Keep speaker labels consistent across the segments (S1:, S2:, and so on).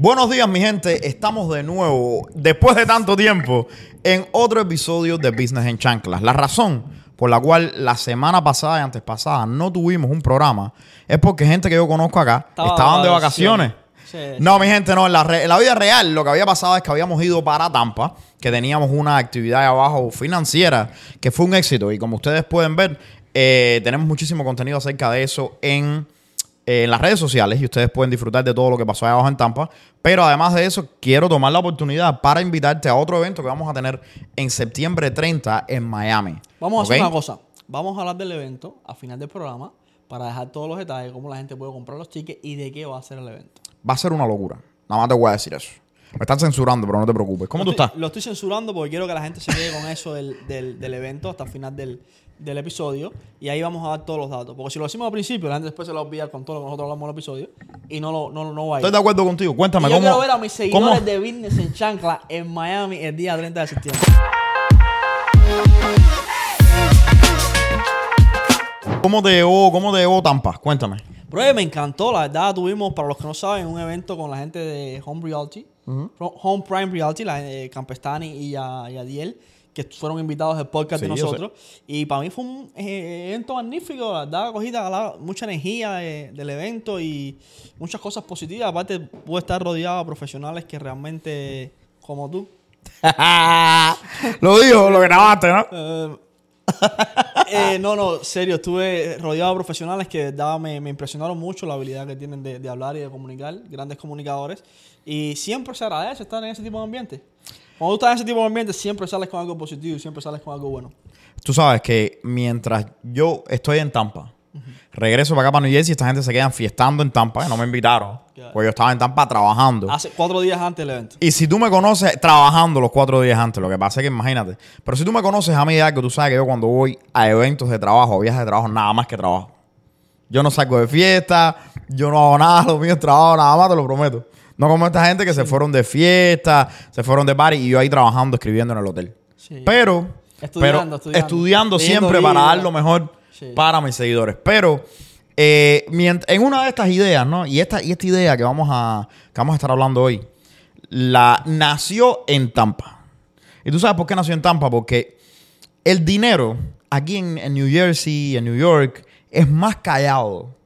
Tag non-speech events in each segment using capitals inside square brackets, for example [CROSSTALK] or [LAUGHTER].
S1: Buenos días, mi gente. Estamos de nuevo, después de tanto tiempo, en otro episodio de Business en Chanclas. La razón por la cual la semana pasada y antes pasada no tuvimos un programa es porque gente que yo conozco acá
S2: Estaba
S1: estaban de vacaciones.
S2: Sí.
S1: No, mi gente, no. En la, re- en la vida real, lo que había pasado es que habíamos ido para Tampa, que teníamos una actividad abajo financiera que fue un éxito. Y como ustedes pueden ver, eh, tenemos muchísimo contenido acerca de eso en, en las redes sociales y ustedes pueden disfrutar de todo lo que pasó ahí abajo en Tampa. Pero además de eso, quiero tomar la oportunidad para invitarte a otro evento que vamos a tener en septiembre 30 en Miami.
S2: Vamos a hacer una cosa. Vamos a hablar del evento a final del programa para dejar todos los detalles, cómo la gente puede comprar los tickets y de qué va a ser el evento.
S1: Va a ser una locura. Nada más te voy a decir eso. Me están censurando, pero no te preocupes. ¿Cómo tú
S2: estoy-
S1: estás?
S2: Lo estoy censurando porque quiero que la gente se quede con eso del, del- del evento hasta el final del, del episodio. Y ahí vamos a dar todos los datos. Porque si lo decimos al principio, la gente después se lo va a olvidar con todo lo que nosotros hablamos en el episodio. Y no, lo, no, no va a ir.
S1: Estoy de acuerdo contigo. Cuéntame
S2: Y yo
S1: cómo.
S2: quiero ver a mis seguidores
S1: cómo-
S2: de Business en Chancla en Miami el día 30 de septiembre.
S1: ¿Cómo te llevó, cómo te llevó Tampa? Cuéntame.
S2: Bro, me encantó, la verdad. Tuvimos, para los que no saben, un evento con la gente de Home Realty, Pro- Home Prime Realty, la eh, Campestani y, a, y Adiel, que fueron invitados del podcast
S1: Sí,
S2: de nosotros. Y para mí fue un eh, evento magnífico, verdad, cogida la- mucha energía de- del evento y muchas cosas positivas. Aparte, pude estar rodeado de profesionales que realmente, como tú, [LAUGHS]
S1: lo dijo, lo grabaste, ¿no?
S2: Eh, eh, no, no, serio, estuve rodeado de profesionales que de verdad me, me impresionaron mucho la habilidad que tienen de, de hablar y de comunicar, grandes comunicadores. Y siempre se agradece estar en ese tipo de ambiente. Cuando tú estás en ese tipo de ambiente, siempre sales con algo positivo y siempre sales con algo bueno.
S1: Tú sabes que mientras yo estoy en Tampa, regreso para acá para New Jersey, esta gente se quedan fiestando en Tampa, que no me invitaron. Pues yo estaba en Tampa trabajando.
S2: Hace cuatro días antes del evento.
S1: Y si tú me conoces trabajando los cuatro días antes, lo que pasa es que imagínate. Pero si tú me conoces a mí de algo, tú sabes que yo cuando voy a eventos de trabajo, a viajes de trabajo, nada más que trabajo. Yo no salgo de fiesta, yo no hago nada, [LAUGHS] lo mío es trabajo, nada más, te lo prometo. No como esta gente que se fueron de fiesta, se fueron de party y yo ahí trabajando, escribiendo en el hotel.
S2: Sí.
S1: Pero,
S2: Estudiando,
S1: pero
S2: estudiando.
S1: estudiando siempre para dar lo mejor
S2: Sí.
S1: para mis seguidores. Pero eh, en una de estas ideas, ¿no? Y esta, y esta idea que vamos, a, que vamos a estar hablando hoy, la nació en Tampa. ¿Y tú sabes por qué nació en Tampa? Porque el dinero aquí en, en New Jersey, en New York, es más callado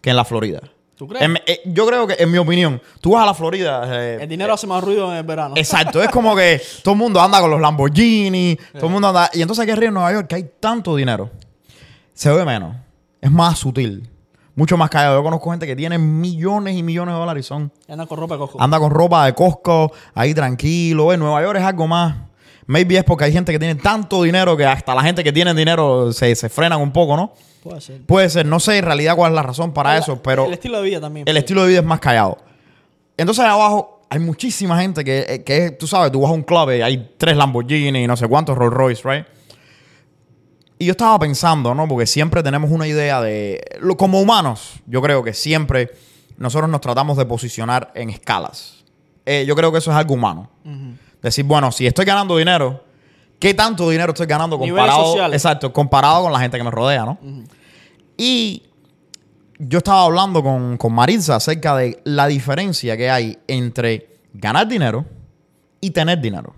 S1: que en la Florida.
S2: ¿Tú crees?
S1: En- eh, yo creo que, en mi opinión, tú vas a la Florida. eh,
S2: El dinero hace más ruido en el verano.
S1: Exacto, es como que [LAUGHS] todo el mundo anda con los Lamborghini, todo el mundo anda. Y entonces aquí arriba en Nueva York, que hay tanto dinero, se ve menos. Es más sutil, mucho más callado. Yo conozco gente que tiene millones y millones de dólares y son.
S2: Andan con ropa de coco.
S1: Anda con ropa de Costco, ahí tranquilo. En Nueva York es algo más. Maybe es porque hay gente que tiene tanto dinero que hasta la gente que tiene dinero se, se frenan un poco, ¿no?
S2: Puede ser.
S1: Puede ser, no sé en realidad cuál es la razón para eso, pero
S2: El estilo de vida también.
S1: el estilo de vida es más callado. Entonces, abajo hay muchísima gente que, eh, que tú sabes, tú vas a un club y hay tres Lamborghini y no sé cuántos Rolls Royce, ¿right? Y yo estaba pensando, ¿no? Porque siempre tenemos una idea de. Como humanos, yo creo que siempre nosotros nos tratamos de posicionar en escalas. Eh, yo creo que eso es algo humano. Decir, bueno, si estoy ganando dinero, ¿qué tanto dinero estoy ganando comparado? Exacto, comparado con la gente que me rodea, ¿no? Y yo estaba hablando con, con Maritza acerca de la diferencia que hay entre ganar dinero y tener dinero.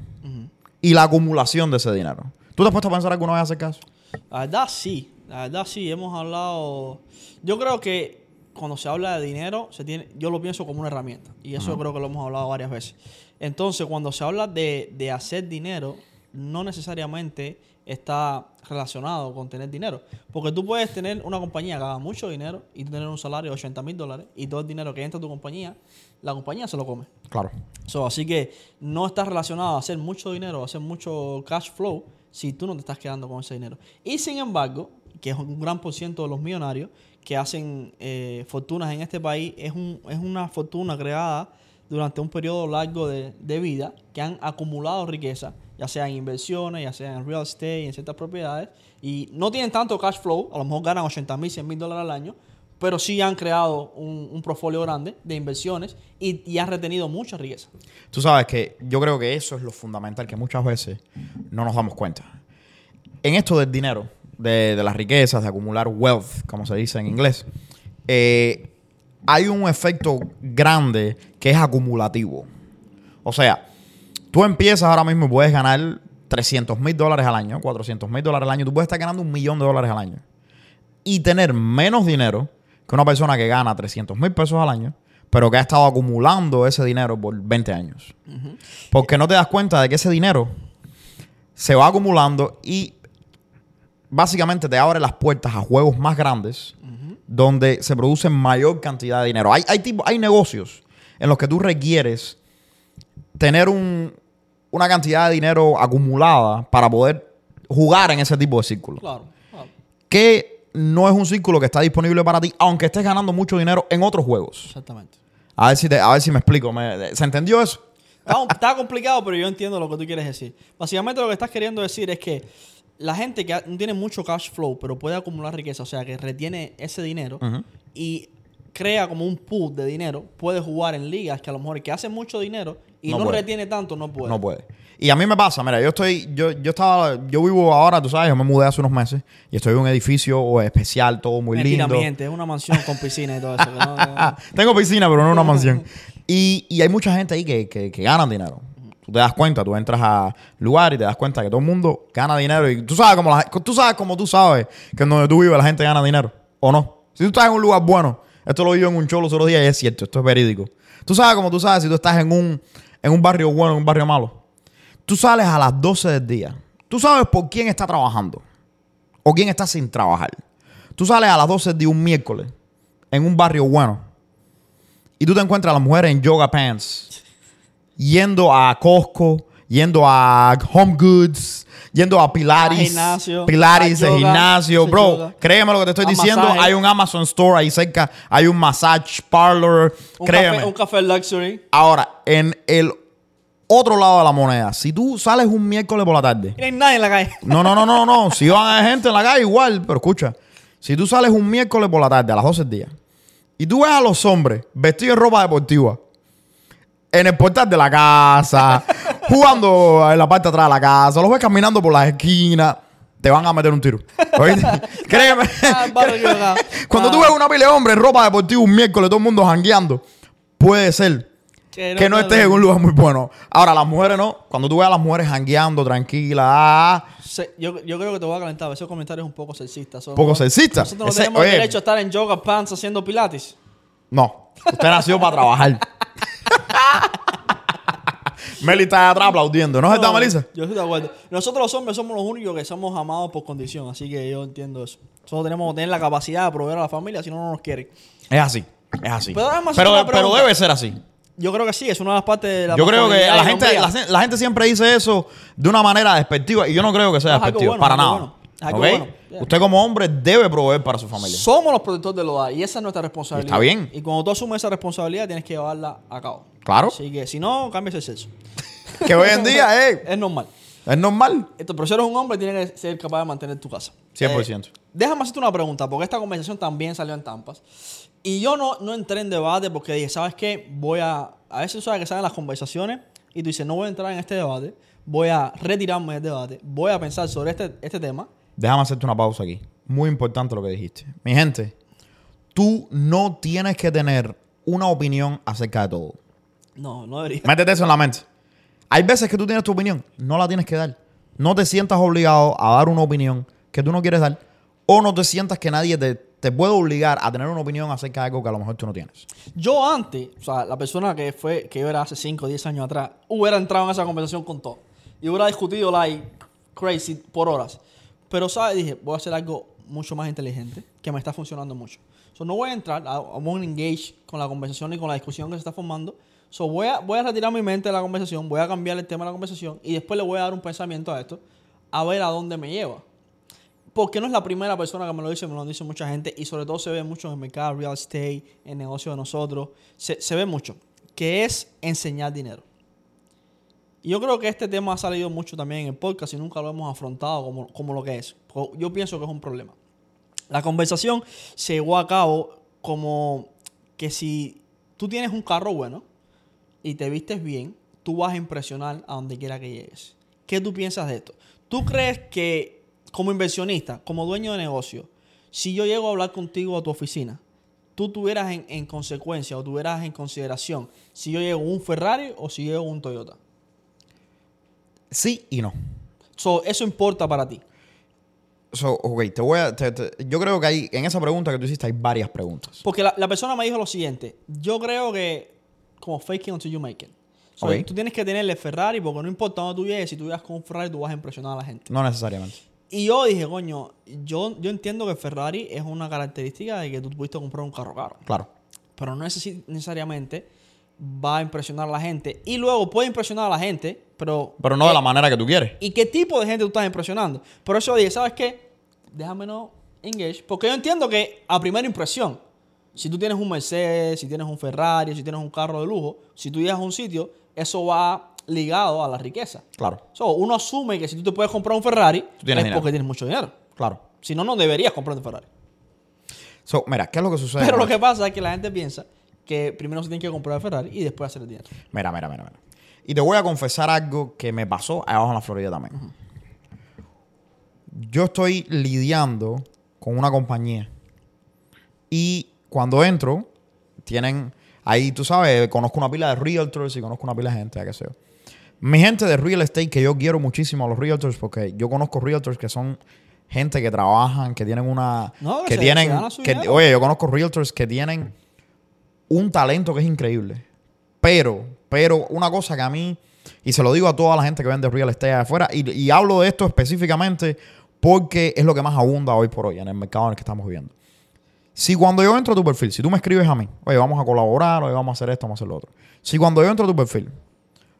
S1: Y la acumulación de ese dinero. ¿Tú te has puesto a pensar alguna vez acerca de eso?
S2: La verdad sí, la verdad sí, hemos hablado. Yo creo que cuando se habla de dinero, se tiene, yo lo pienso como una herramienta. Y eso creo que lo hemos hablado varias veces. Entonces, cuando se habla de, de hacer dinero, no necesariamente está relacionado con tener dinero. Porque tú puedes tener una compañía que haga mucho dinero y tener un salario de 80 mil dólares y todo el dinero que entra a tu compañía, la compañía se lo come.
S1: Claro.
S2: So, así que no está relacionado a hacer mucho dinero, a hacer mucho cash flow, si tú no te estás quedando con ese dinero. Y sin embargo, que es un gran por ciento de los millonarios que hacen eh, fortunas en este país, es, un, es una fortuna creada durante un periodo largo de, de vida que han acumulado riqueza, ya sea en inversiones, ya sea en real estate, en ciertas propiedades, y no tienen tanto cash flow, a lo mejor ganan 80 mil, 100 mil dólares al año, pero sí han creado un, un portfolio grande de inversiones y, y han retenido mucha riqueza.
S1: Tú sabes que yo creo que eso es lo fundamental que muchas veces no nos damos cuenta. En esto del dinero, de, de las riquezas, de acumular wealth, como se dice en inglés, eh, hay un efecto grande que es acumulativo. O sea, tú empiezas ahora mismo y puedes ganar 300 mil dólares al año, 400 mil dólares al año, tú puedes estar ganando un millón de dólares al año y tener menos dinero que una persona que gana 300 mil pesos al año, pero que ha estado acumulando ese dinero por 20 años. Porque no te das cuenta de que ese dinero se va acumulando y básicamente te abre las puertas a juegos más grandes donde se produce mayor cantidad de dinero. Hay, hay, tipo- hay negocios en los que tú requieres tener un- una cantidad de dinero acumulada para poder jugar en ese tipo de círculo.
S2: Claro, claro.
S1: Que no es un círculo que está disponible para ti, aunque estés ganando mucho dinero en otros juegos.
S2: Exactamente.
S1: A ver si, te- a ver si me explico. ¿Me- ¿Se entendió eso?
S2: Está, está complicado, pero yo entiendo lo que tú quieres decir. Básicamente lo que estás queriendo decir es que la gente que no tiene mucho cash flow, pero puede acumular riqueza, o sea, que retiene ese dinero y crea como un pool de dinero, puede jugar en ligas que a lo mejor que hace mucho dinero y
S1: No
S2: retiene tanto, no puede.
S1: No puede. Y a mí me pasa, mira, yo estoy, yo, yo estaba, yo vivo ahora, tú sabes, yo me mudé hace unos meses y estoy en un edificio especial, todo muy
S2: Mentira,
S1: lindo.
S2: mi gente, es una mansión con piscina y todo eso. no- [LAUGHS]
S1: tengo piscina, pero no una mansión. [LAUGHS] Y, y hay mucha gente ahí que, que, que ganan dinero. Tú te das cuenta, tú entras a lugar y te das cuenta que todo el mundo gana dinero. Y tú sabes como la, tú sabes como tú sabes que donde tú vives la gente gana dinero. ¿O no? Si tú estás en un lugar bueno, esto lo vi en un show los otros días y es cierto, esto es verídico. Tú sabes como tú sabes si tú estás en un, en un barrio bueno, en un barrio malo. Tú sales a las 12 del día. Tú sabes por quién está trabajando. O quién está sin trabajar. Tú sales a las 12 del día un miércoles en un barrio bueno y tú te encuentras a las mujeres en yoga pants, yendo a Costco, yendo a Home Goods, yendo a Pilates,
S2: A gimnasio,
S1: Pilates,
S2: a
S1: el gimnasio, bro.
S2: yoga.
S1: Créeme lo que te estoy
S2: A
S1: diciendo.
S2: masaje.
S1: Hay un Amazon Store ahí cerca, hay un massage parlor.
S2: un,
S1: créeme.
S2: café, un café luxury.
S1: Ahora, en el otro lado de la moneda, si tú sales un miércoles por la tarde,
S2: no hay nadie en la calle.
S1: no, no, no, no, no. [LAUGHS] Si van a haber gente en la calle, igual. Pero escucha, si tú sales un miércoles por la tarde, a las 12 del día, y tú ves a los hombres vestidos en ropa deportiva, en el portal de la casa, [LAUGHS] jugando en la parte de atrás de la casa, los ves caminando por las esquinas, te van a meter un tiro. ¿Oíste? [LAUGHS] [LAUGHS] Créeme.
S2: Ah.
S1: Cuando tú
S2: Ah.
S1: ves una pila de hombres en ropa deportiva un miércoles, todo el mundo jangueando, puede ser que no estés en un lugar muy bueno. Ahora, las mujeres no. Cuando tú ves a las mujeres jangueando, tranquilas, ah,
S2: yo, yo creo que te voy a calentar. Ese comentario es un poco sexista. So-
S1: Poco sexista.
S2: Nosotros no
S1: Ese-
S2: tenemos
S1: oye.
S2: derecho a estar en yoga pants haciendo pilates.
S1: No, usted nació para trabajar. Meli está atrás aplaudiendo. ¿No
S2: No,
S1: Melissa?
S2: Yo estoy de acuerdo. Nosotros los hombres somos los únicos que somos amados por condición. Así que yo entiendo eso. Solo tenemos que tener la capacidad de proveer a la familia si no, no nos quieren.
S1: Es así. Es así.
S2: Pero
S1: debe ser así.
S2: Yo creo que sí, es una de las partes de la
S1: Yo creo que la gente, la, la gente siempre dice eso de una manera despectiva y yo no creo que sea
S2: No,
S1: despectiva.
S2: bueno,
S1: para nada.
S2: bueno. Yeah.
S1: Usted como hombre debe proveer para su familia.
S2: Somos los protectores del hogar y esa es nuestra responsabilidad.
S1: Está bien.
S2: Y cuando tú asumes esa responsabilidad, tienes que llevarla a cabo.
S1: Claro.
S2: Así que si no, cambias el sexo. [LAUGHS]
S1: que hoy en día [LAUGHS] eh,
S2: Es normal.
S1: es normal.
S2: Esto, pero si eres un hombre, tienes que ser capaz de mantener tu casa.
S1: 100%.
S2: Eh, déjame hacerte una pregunta, porque esta conversación también salió en Tampas. Y yo no, no entré en debate porque dije, ¿sabes qué? Voy a. A veces sabes que salen las conversaciones y tú dices, no voy a entrar en este debate, voy a retirarme del debate, voy a pensar sobre este, este tema.
S1: Déjame hacerte una pausa aquí. Muy importante lo que dijiste. Mi gente, tú no tienes que tener una opinión acerca de todo.
S2: No, no debería.
S1: Métete eso en la mente. Hay veces que tú tienes tu opinión, no la tienes que dar. No te sientas obligado a dar una opinión que tú no quieres dar. O no te sientas que nadie te, te puede obligar a tener una opinión acerca de algo que a lo mejor tú no tienes.
S2: Yo antes, o sea, la persona que fue, que yo era hace 5 o 10 años atrás, hubiera entrado en esa conversación con todo. Y hubiera discutido, like, crazy por horas. Pero, ¿sabes? Dije, voy a hacer algo mucho más inteligente, que me está funcionando mucho. So, no voy a entrar, I won't engage con la conversación ni con la discusión que se está formando. So, voy a, voy a retirar mi mente de la conversación, voy a cambiar el tema de la conversación y después le voy a dar un pensamiento a esto, a ver a dónde me lleva. Porque no es la primera persona que me lo dice, me lo dice mucha gente y sobre todo se ve mucho en el mercado real estate, en el negocio de nosotros, se, se ve mucho, que es enseñar dinero. Yo creo que este tema ha salido mucho también en el podcast y nunca lo hemos afrontado como, como lo que es. Yo pienso que es un problema. La conversación se llevó a cabo como que si tú tienes un carro bueno y te vistes bien, tú vas a impresionar a donde quiera que llegues. ¿Qué tú piensas de esto? ¿Tú crees que como inversionista, como dueño de negocio, si yo llego a hablar contigo a tu oficina tú tuvieras en, en consecuencia o tuvieras en consideración si yo llego un Ferrari o si llego un Toyota?
S1: Sí y no.
S2: So, eso importa para ti.
S1: So, ok, te voy a. te- te- yo creo que hay. En esa pregunta que tú hiciste hay varias preguntas.
S2: Porque la, la persona me dijo lo siguiente. Yo creo que como fake it until you make it. So,
S1: Ok.
S2: Tú tienes que tenerle Ferrari porque no importa dónde tú llegues, si tú llegas con un Ferrari tú vas a impresionar a la gente.
S1: No necesariamente.
S2: Y yo dije, coño, yo, yo entiendo que Ferrari es una característica de que tú pudiste comprar un carro caro.
S1: Claro.
S2: Pero no necesariamente va a impresionar a la gente. Y luego puede impresionar a la gente, pero...
S1: Pero no de la manera que tú quieres.
S2: ¿Y qué tipo de gente tú estás impresionando? Por eso dije, ¿sabes qué? Déjame no engage. Porque yo entiendo que a primera impresión, si tú tienes un Mercedes, si tienes un Ferrari, si tienes un carro de lujo, si tú llegas a un sitio, eso va ligado a la riqueza.
S1: Claro.
S2: So, uno asume que si tú te puedes comprar un Ferrari, es
S1: tienes dinero.
S2: porque tienes mucho dinero.
S1: Claro.
S2: Si no, no deberías comprar un Ferrari.
S1: So, mira, ¿qué es lo que sucede?
S2: Pero lo que pasa es que la gente piensa que primero se tiene que comprar el Ferrari y después hacer el dinero.
S1: Mira, mira, mira, mira. Y te voy a confesar algo que me pasó abajo en la Florida también. Yo estoy lidiando con una compañía. Y cuando entro, tienen. Ahí, tú sabes, conozco una pila de realtors y conozco una pila de gente, ya que sé yo. Mi gente de real estate, que yo quiero muchísimo a los realtors, porque yo conozco realtors que son gente que trabajan, que tienen una.
S2: No, que
S1: que
S2: se-
S1: tienen.
S2: se
S1: que- oye, yo conozco realtors que tienen un talento que es increíble. Pero, pero una cosa que a mí, y se lo digo a toda la gente que vende real estate afuera, y, hablo de esto específicamente porque es lo que más abunda hoy por hoy en el mercado en el que estamos viviendo. Si cuando yo entro a tu perfil, si tú me escribes a mí, oye, vamos a colaborar, oye, vamos a hacer esto, vamos a hacer lo otro. Si cuando yo entro a tu perfil,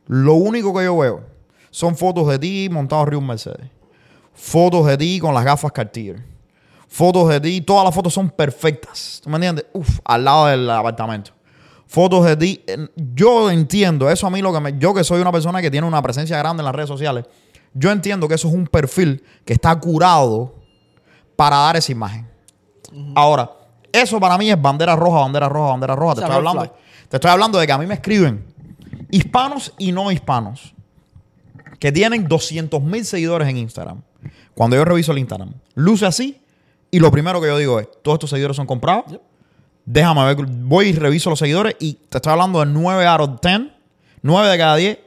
S1: lo único que yo veo son fotos de ti montado arriba un Mercedes, fotos de ti con las gafas Cartier, fotos de ti, todas las fotos son perfectas, ¿tú me entiendes? Uf, al lado del apartamento. Fotos de ti, yo entiendo, eso a mí lo que me, yo que soy una persona que tiene una presencia grande en las redes sociales, yo entiendo que eso es un perfil que está curado para dar esa imagen. Ahora, eso para mí es bandera roja, bandera roja, bandera roja.
S2: O
S1: Te, estoy hablando,
S2: flag.
S1: te estoy hablando de que a mí me escriben hispanos y no hispanos que tienen 200 mil seguidores en Instagram. Cuando yo reviso el Instagram, luce así y lo primero que yo digo es, todos estos seguidores son comprados.
S2: Yep.
S1: Déjame ver, voy y reviso los seguidores y te estoy hablando de 9 out of 10, 9 de cada 10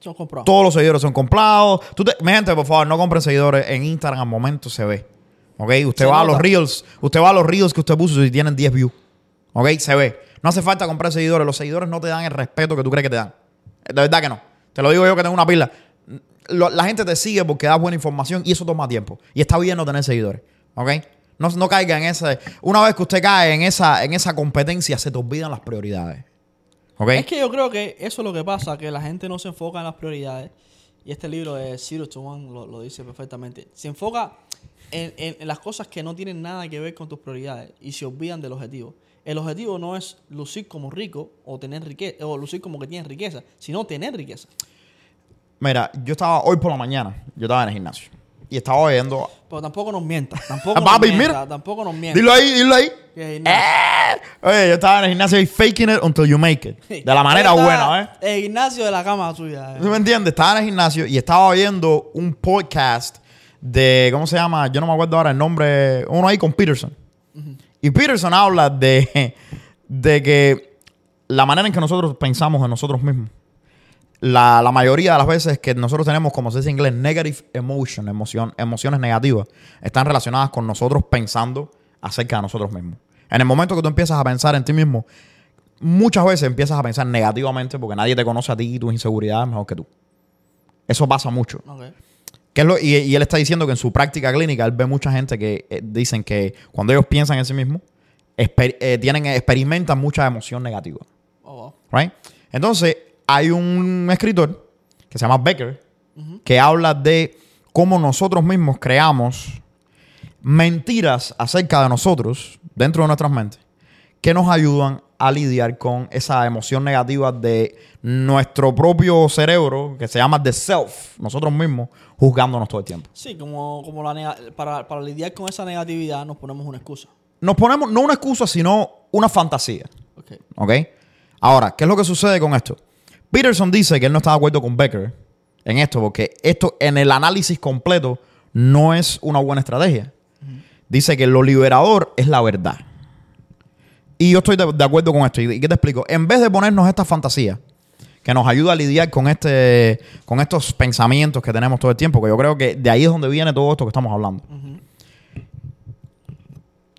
S2: Son comprados.
S1: todos los seguidores son comprados. Tú te- mi gente, por favor, no compren seguidores en Instagram. Al momento se ve. ¿Ok? Usted
S2: Se
S1: va a los reels. Usted va a los reels que usted puso y tienen 10 views. ¿Ok? Se ve. No hace falta comprar seguidores. Los seguidores no te dan el respeto que tú crees que te dan. De verdad que no. Te lo digo yo que tengo una pila. La gente te sigue porque da buena información y eso toma tiempo. Y está bien no tener seguidores. ¿Ok? No, no caiga en ese. Una vez que usted cae en esa, en esa competencia, se te olvidan las prioridades. ¿Ok?
S2: Es que yo creo que eso es lo que pasa, que la gente no se enfoca en las prioridades. Y este libro de Zero to One lo, lo dice perfectamente. Se enfoca en, en- en las cosas que no tienen nada que ver con tus prioridades y se olvidan del objetivo. El objetivo no es lucir como rico o tener riqueza o lucir como que tienes riqueza, sino tener riqueza.
S1: Mira, yo estaba hoy por la mañana, yo estaba en el gimnasio. Y estaba oyendo.
S2: Pero tampoco nos mientas, [LAUGHS] tampoco nos
S1: Papi,
S2: mientas,
S1: mira.
S2: tampoco nos mientas.
S1: Dilo ahí, dilo ahí.
S2: Que.
S1: ¡Eh! Oye, yo estaba en el gimnasio y faking it until you make it. [LAUGHS] De la manera buena, ¿eh?
S2: El gimnasio de la cama tuya.
S1: ¿Tú
S2: eh.
S1: me entiendes? Estaba en el gimnasio y estaba oyendo un podcast de, ¿cómo se llama? Yo no me acuerdo ahora el nombre, uno ahí con Peterson. Y Peterson habla de, de que la manera en que nosotros pensamos en nosotros mismos, la, la mayoría de las veces que nosotros tenemos, como se dice en inglés, negative emotion, emoción, emociones negativas, están relacionadas con nosotros pensando acerca de nosotros mismos. En el momento que tú empiezas a pensar en ti mismo, muchas veces empiezas a pensar negativamente porque nadie te conoce a ti y tus inseguridades mejor que tú. Eso pasa mucho.
S2: Ok.
S1: ¿Qué es lo- y, y él está diciendo que en su práctica clínica él ve mucha gente que eh, dicen que cuando ellos piensan en sí mismos, exper- eh, tienen, experimentan mucha emoción negativa.
S2: Oh, wow.
S1: Right? Entonces, hay un escritor que se llama Becker que habla de cómo nosotros mismos creamos mentiras acerca de nosotros dentro de nuestras mentes que nos ayudan a lidiar con esa emoción negativa de nuestro propio cerebro que se llama the self, nosotros mismos juzgándonos todo el tiempo.
S2: Sí, como, como la para, para lidiar con esa negatividad nos ponemos una excusa.
S1: Nos ponemos no una excusa, sino una fantasía.
S2: Ok.
S1: ¿Ok? Ahora, ¿qué es lo que sucede con esto? Peterson dice que él no está de acuerdo con Becker en esto, porque esto en el análisis completo no es una buena estrategia. Dice que lo liberador es la verdad. Y yo estoy de, de acuerdo con esto. ¿Y qué te explico? En vez de ponernos esta fantasía que nos ayuda a lidiar con este con estos pensamientos que tenemos todo el tiempo, que yo creo que de ahí es donde viene todo esto que estamos hablando.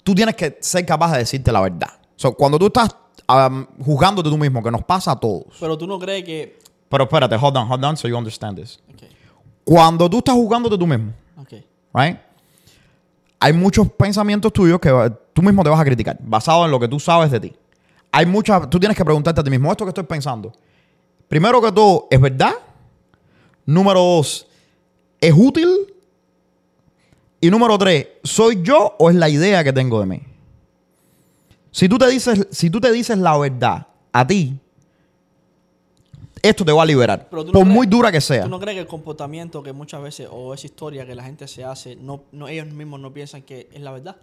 S1: Tú tienes que ser capaz de decirte la verdad. Cuando tú estás um, juzgándote tú mismo, que nos pasa a todos.
S2: Pero tú no crees que.
S1: Pero espérate, hold on, hold on, so you understand this. Cuando tú estás juzgándote tú mismo, right? Hay muchos pensamientos tuyos que va- tú mismo te vas a criticar, basado en lo que tú sabes de ti. Hay muchas, tú tienes que preguntarte a ti mismo, esto que estoy pensando, primero que todo, ¿es verdad? Número dos, ¿es útil? Y número tres, ¿soy yo o es la idea que tengo de mí? Si tú te dices, si tú te dices la verdad a ti, esto te va a liberar,
S2: Pero tú no
S1: por
S2: crees-
S1: muy dura que sea.
S2: ¿Tú no crees que el comportamiento que muchas veces, o esa historia que la gente se hace, no, no ellos mismos no piensan que es la verdad?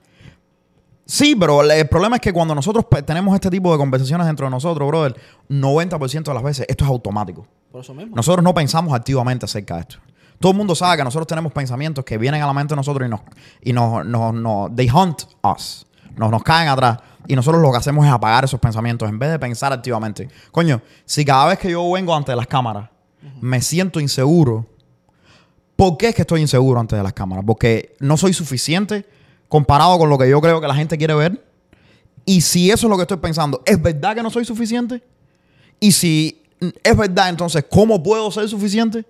S1: Sí, pero el- el problema es que cuando nosotros pe- tenemos este tipo de conversaciones dentro de nosotros, brother, 90% de las veces esto es automático.
S2: Por eso mismo.
S1: Nosotros no pensamos activamente acerca de esto. Todo el mundo sabe que nosotros tenemos pensamientos que vienen a la mente de nosotros y nos, y nos, nos, nos- they hunt us. Nos, nos caen atrás. Y nosotros lo que hacemos es apagar esos pensamientos en vez de pensar activamente. Coño, si cada vez que yo vengo ante las cámaras me siento inseguro, ¿por qué es que estoy inseguro ante las cámaras? Porque no soy suficiente comparado con lo que yo creo que la gente quiere ver. Y si eso es lo que estoy pensando, ¿es verdad que no soy suficiente? Y si es verdad, entonces, ¿cómo puedo ser suficiente?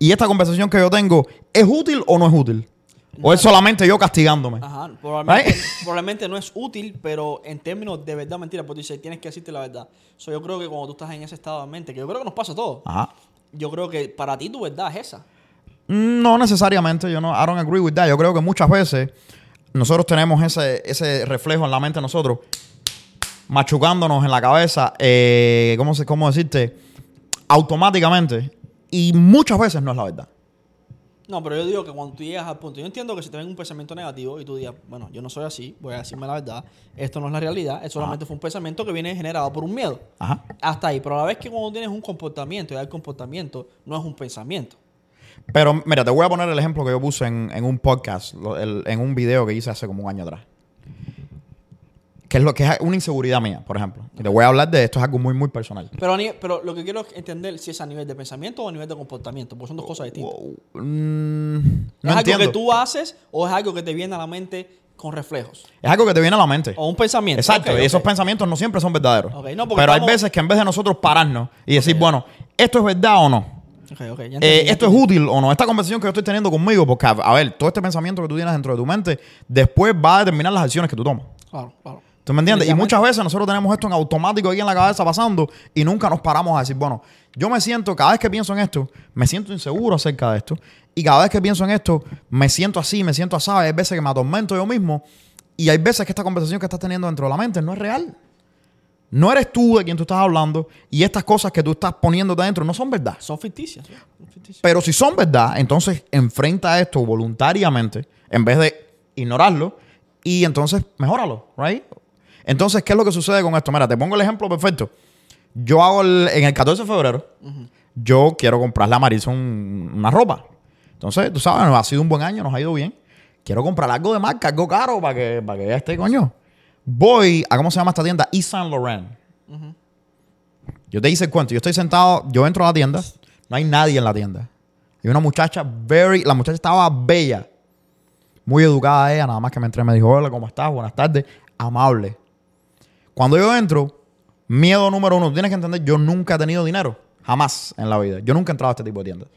S1: Y esta conversación que yo tengo, ¿es útil o no es útil? ¿O es solamente yo castigándome?
S2: Ajá, probablemente,
S1: Right? [LAUGHS]
S2: probablemente no es útil, pero en términos de verdad, mentira, porque tú dices, tienes que decirte la verdad. So, yo creo que cuando tú estás en ese estado de mente, que yo creo que nos pasa a todos,
S1: Ajá.
S2: yo creo que para ti tu verdad es esa.
S1: Mm, No necesariamente, yo no, I don't agree with that. Yo creo que muchas veces nosotros tenemos ese, ese reflejo en la mente de nosotros, machucándonos en la cabeza, eh, ¿cómo, se, ¿cómo decirte? Automáticamente. Y muchas veces no es la verdad.
S2: No, pero yo digo que cuando tú llegas al punto, yo entiendo que si te ven un pensamiento negativo y tú digas, bueno, yo no soy así, voy a decirme la verdad, esto no es la realidad, es solamente fue un pensamiento que viene generado por un miedo.
S1: Ajá.
S2: Hasta ahí, pero a la vez que cuando tienes un comportamiento y el comportamiento no es un pensamiento.
S1: Pero mira, te voy a poner el ejemplo que yo puse en, en un podcast, en un video que hice hace como un año atrás. Que es lo que es una inseguridad mía, por ejemplo. Te voy a hablar de esto, es algo muy, muy personal.
S2: Pero, pero lo que quiero es entender si es a nivel de pensamiento o a nivel de comportamiento, porque son dos cosas distintas.
S1: Mm,
S2: ¿Es algo que tú haces o es algo que te viene a la mente con reflejos?
S1: Es algo que te viene a la mente.
S2: O un pensamiento.
S1: Exacto, y esos pensamientos no siempre son verdaderos.
S2: No,
S1: Pero hay veces que en vez de nosotros pararnos y decir, bueno, ¿esto es verdad o no? Eh, ¿Esto es útil o no? Esta conversación que yo estoy teniendo conmigo, porque, a, a ver, todo este pensamiento que tú tienes dentro de tu mente, después va a determinar las acciones que tú tomas.
S2: Claro, claro.
S1: ¿Tú me entiendes? Y muchas veces nosotros tenemos esto en automático aquí en la cabeza pasando y nunca nos paramos a decir, bueno, yo me siento, cada vez que pienso en esto, me siento inseguro acerca de esto. Y cada vez que pienso en esto, me siento así, me siento así. Hay veces que me atormento yo mismo. Y hay veces que esta conversación que estás teniendo dentro de la mente no es real. No eres tú de quien tú estás hablando. Y estas cosas que tú estás poniéndote adentro no son verdad.
S2: Son ficticias. ¿sí? Son ficticias.
S1: Pero si son verdad, entonces enfrenta esto voluntariamente en vez de ignorarlo y entonces mejóralo, right? Entonces, ¿qué es lo que sucede con esto? Mira, te pongo el ejemplo perfecto. Yo hago el- en el 14 de febrero, yo quiero comprarle a Marisa un- una ropa. Entonces, tú sabes, ha sido un buen año, nos ha ido bien. Quiero comprar algo de marca, algo caro para que, para que ella esté, coño. Voy a, ¿cómo se llama esta tienda? Yves Saint Laurent. Yo te hice el cuento. Yo estoy sentado, yo entro a la tienda, no hay nadie en la tienda. Y una muchacha, very, la muchacha estaba bella, muy educada ella, nada más que me entré, me dijo, hola, ¿cómo estás? Buenas tardes, amable. Cuando yo entro, miedo número uno, tienes que entender, yo nunca he tenido dinero, jamás en la vida. Yo nunca he entrado a este tipo de tiendas.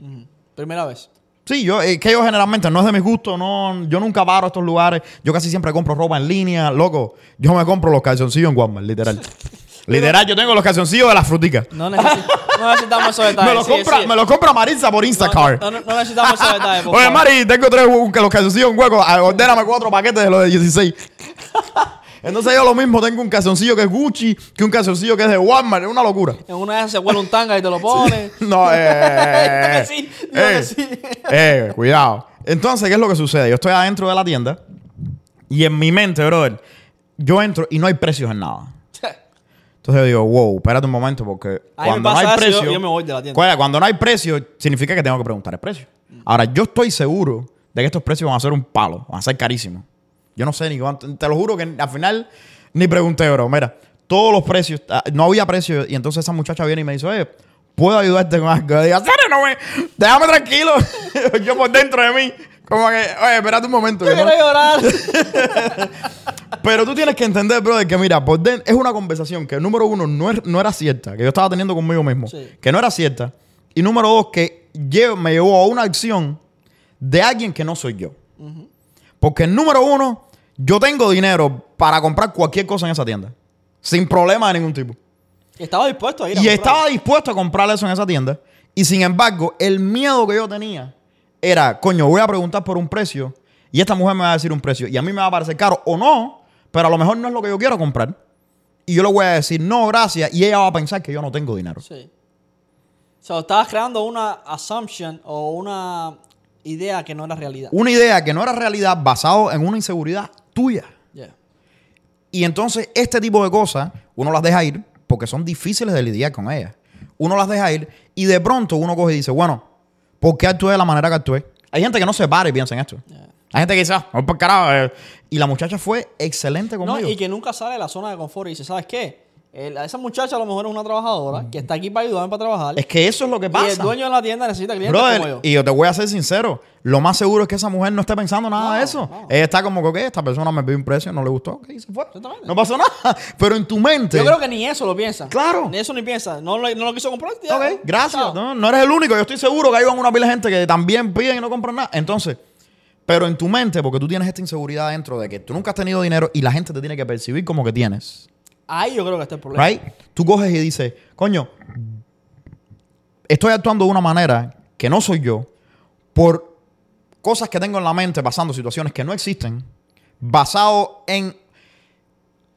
S2: Primera vez.
S1: Sí, yo, eh, que yo generalmente no es de mis gustos, no, yo nunca paro a estos lugares. Yo casi siempre compro ropa en línea, loco. Yo me compro los calzoncillos en Walmart, literal. [LAUGHS] literal, yo tengo los calzoncillos de las fruticas.
S2: No, necesi- no necesitamos esos detalles. [LAUGHS]
S1: Me los
S2: sí,
S1: compra,
S2: sí.
S1: me los compra Marisa por Instacart.
S2: No, no, no necesitamos esos detalles. [LAUGHS]
S1: Oye. Mari, tengo tres los calzoncillos en hueco. Ah, Ordéname cuatro paquetes de los de 16. Entonces yo lo mismo, tengo un calzoncillo que es Gucci, que un calzoncillo que es de Walmart. Es una locura.
S2: En una de esas se huele un tanga y te lo pones. [LAUGHS]
S1: No, eh, [LAUGHS]
S2: sí, dime
S1: eh,
S2: que sí.
S1: eh, cuidado. Entonces, ¿qué es lo que sucede? Yo estoy adentro de la tienda y en mi mente, brother, yo entro y no hay precios en nada. Entonces yo digo, wow, espérate un momento, porque
S2: A mí me
S1: cuando no hay
S2: yo-
S1: precio.
S2: yo me voy de la tienda.
S1: Cuando- Cuando no hay precio, significa que tengo que preguntar el precio. Ahora, yo estoy seguro de que estos precios van a ser un palo, van a ser carísimos. Yo no sé ni cuánto. Te lo juro que al final Ni pregunté, bro. Mira, todos los precios, ah, no había precios. Y entonces esa muchacha viene y me dice, oye, ¿puedo ayudarte con algo? Yo digo, "¿Serio? no me, déjame tranquilo. [LAUGHS] Yo por dentro de mí. Como que, oye, espérate un momento.
S2: Yo
S1: que no-
S2: quiero llorar. [LAUGHS]
S1: Pero tú tienes que entender, brother, que mira, por den- es una conversación que, número uno, no, es- no era cierta, que yo estaba teniendo conmigo mismo,
S2: Sí.
S1: que no era cierta. Y número dos, que me llevó a una acción de alguien que no soy yo. Porque número uno, yo tengo dinero para comprar cualquier cosa en esa tienda, sin problema de ningún tipo.
S2: Estaba dispuesto a ir a
S1: Y
S2: comprar.
S1: estaba dispuesto a comprar eso en esa tienda. Y sin embargo, el miedo que yo tenía era, coño, voy a preguntar por un precio y esta mujer me va a decir un precio. Y a mí me va a parecer caro o no, pero a lo mejor no es lo que yo quiero comprar. Y yo le voy a decir, no, gracias. Y ella va a pensar que yo no tengo dinero.
S2: Sí. O sea, estabas creando una assumption o una idea que no era realidad.
S1: Una idea que no era realidad basado en una inseguridad tuya.
S2: Yeah.
S1: Y entonces este tipo de cosas uno las deja ir porque son difíciles de lidiar con ellas. Uno las deja ir y de pronto uno coge y dice, bueno, ¿por qué actué de la manera que actué? Hay gente que no se para y piensa en esto.
S2: Yeah.
S1: Hay gente que dice, ah, voy por carajo. eh". Y la muchacha fue excelente
S2: No,
S1: conmigo.
S2: y que nunca sale de la zona de confort y dice, ¿sabes qué? El- esa muchacha a lo mejor es una trabajadora que está aquí para ayudarme para trabajar.
S1: Es que eso es lo que
S2: y el
S1: pasa.
S2: dueño de la tienda necesita clientes como
S1: Brother,
S2: yo.
S1: y yo te voy a ser sincero, lo más seguro es que esa mujer no esté pensando nada
S2: No,
S1: de eso.
S2: no.
S1: Ella está como que, esta persona me pidió un precio, no le gustó, ok, se fue.
S2: Exactamente.
S1: No pasó nada. [LAUGHS] Pero en tu mente,
S2: Yo creo que ni eso lo piensa.
S1: Claro.
S2: Ni eso ni piensa. No lo, no lo quiso comprar. ya.
S1: ok, gracias. No, no eres el único, yo estoy seguro que hay una pila de gente que también piden y no compran nada. Entonces, pero en tu mente, porque tú tienes esta inseguridad dentro de que tú nunca has tenido dinero y la gente te tiene que percibir como que tienes.
S2: Ahí yo creo que está el problema.
S1: Right? Tú coges y dices, coño, estoy actuando de una manera que no soy yo por cosas que tengo en la mente pasando situaciones que no existen, basado en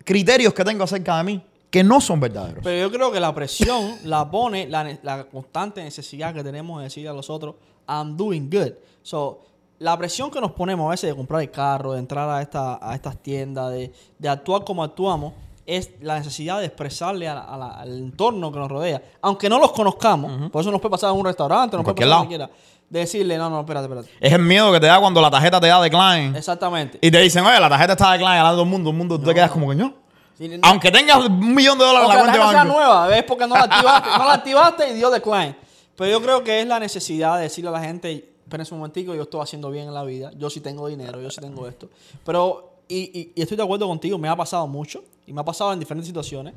S1: criterios que tengo acerca de mí que no son verdaderos.
S2: Pero yo creo que la presión [LAUGHS] la pone la, constante necesidad que tenemos de decir a los otros, I'm doing good. So, la presión que nos ponemos a veces de comprar el carro, de entrar a, esta, a estas tiendas, de, de actuar como actuamos, es la necesidad de expresarle a la- a la- al entorno que nos rodea. Aunque no los conozcamos, por eso nos puede pasar en un restaurante, nos puede pasar
S1: lado.
S2: donde quiera. De decirle, no, no, espérate, espérate.
S1: Es el miedo que te da cuando la tarjeta te da decline
S2: Exactamente.
S1: y te dicen, oye, la tarjeta está decline al lado del mundo, el mundo, tú te quedas como que no.
S2: Sí, no-
S1: Aunque tengas un millón de dólares en la
S2: la
S1: cuenta de banco.
S2: nueva, ¿ves? [LAUGHS] Porque no la activaste, no la activaste y dio decline. Pero yo creo que es la necesidad de decirle a la gente, espérense un momentico, yo estoy haciendo bien en la vida, yo sí tengo dinero, yo sí tengo esto. Pero, y, y- y estoy de acuerdo contigo, me ha pasado mucho, y me ha pasado en diferentes situaciones,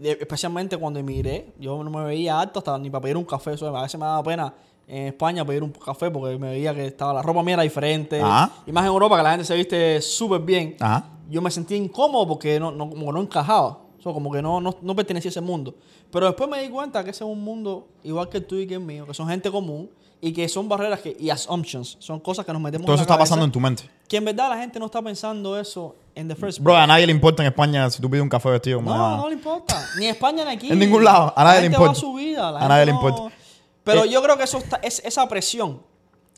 S2: de- especialmente cuando emigré, yo no me veía alto hasta ni para pedir un café, eso a veces me daba pena en España pedir un café porque me veía que estaba la ropa mía era diferente,
S1: Ajá.
S2: y más en Europa que la gente se viste súper bien
S1: Ajá.
S2: yo me sentía incómodo porque no, no, como no encajaba. O sea, como que no, no, no pertenecía a ese mundo. Pero después me di cuenta que ese es un mundo igual que el tuyo y que el mío, que son gente común y que son barreras que, y assumptions, son cosas que nos metemos
S1: Todo
S2: en
S1: eso
S2: la
S1: está
S2: cabeza,
S1: pasando en tu mente.
S2: Que en verdad la gente no está pensando eso en the first
S1: Bro,
S2: place.
S1: a nadie le importa en España si tú pides un café vestido.
S2: No,
S1: nada.
S2: no le importa. Ni en España ni aquí. [LAUGHS]
S1: En ningún lado. A
S2: La
S1: nadie le importa.
S2: va a su vida. la
S1: A nadie le importa.
S2: Pero
S1: Eh,
S2: yo creo que eso está, es, esa presión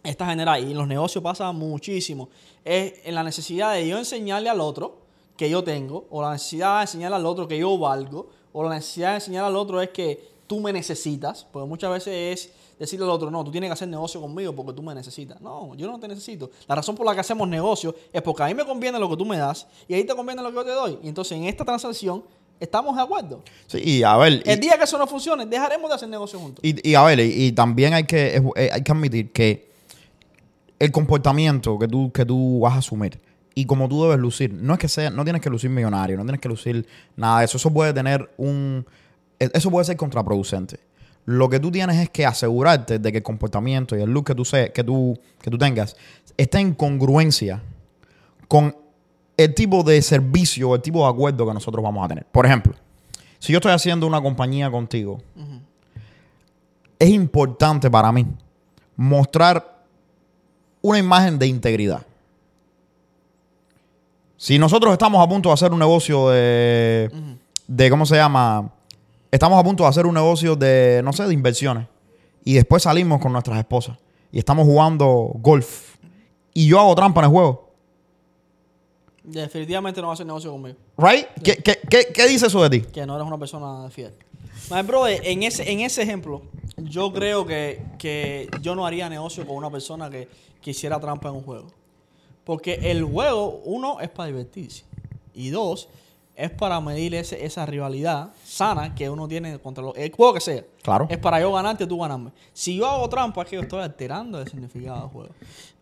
S2: está generada y en los negocios pasa muchísimo. Es en la necesidad de yo enseñarle al otro que yo tengo, o la necesidad de enseñarle al otro que yo valgo, o la necesidad de enseñar al otro es que tú me necesitas, porque muchas veces es decirle al otro, no, tú tienes que hacer negocio conmigo porque tú me necesitas. No, yo no te necesito. La razón por la que hacemos negocio es porque a mí me conviene lo que tú me das y a ti te conviene lo que yo te doy. Y entonces en esta transacción estamos de acuerdo.
S1: Sí, y a ver. y-
S2: El día que eso no funcione, dejaremos de hacer negocio juntos.
S1: Y, y a ver, y, y también hay que, eh, hay que admitir que el comportamiento que tú, que tú vas a asumir y como tú debes lucir, no es que sea, no tienes que lucir millonario, no tienes que lucir nada de eso. Eso puede tener un. e- Eso puede ser contraproducente. Lo que tú tienes es que asegurarte de que el comportamiento y el look que tú, se, que tú, que tú tengas esté en congruencia con el tipo de servicio o el tipo de acuerdo que nosotros vamos a tener. Por ejemplo, si yo estoy haciendo una compañía contigo, es importante para mí mostrar una imagen de integridad. Si nosotros estamos a punto de hacer un negocio de, de ¿cómo se llama? Estamos a punto de hacer un negocio de, no sé, de inversiones. Y después salimos con nuestras esposas. Y estamos jugando golf. Y yo hago trampa en el juego.
S2: Definitivamente no va a hacer negocio conmigo.
S1: ¿Right? ¿Qué, qué, qué, qué dice eso de ti?
S2: Que no eres una persona fiel. My brother, en ese, en ese ejemplo, yo creo que, que yo no haría negocio con una persona que quisiera trampa en un juego. Porque el juego, uno, es para divertirse. Y dos, es para medir ese- esa rivalidad sana que uno tiene contra los, el juego que sea.
S1: Claro.
S2: Es para yo ganarte, tú ganarme. Si yo hago trampa, es que yo estoy alterando el significado del juego.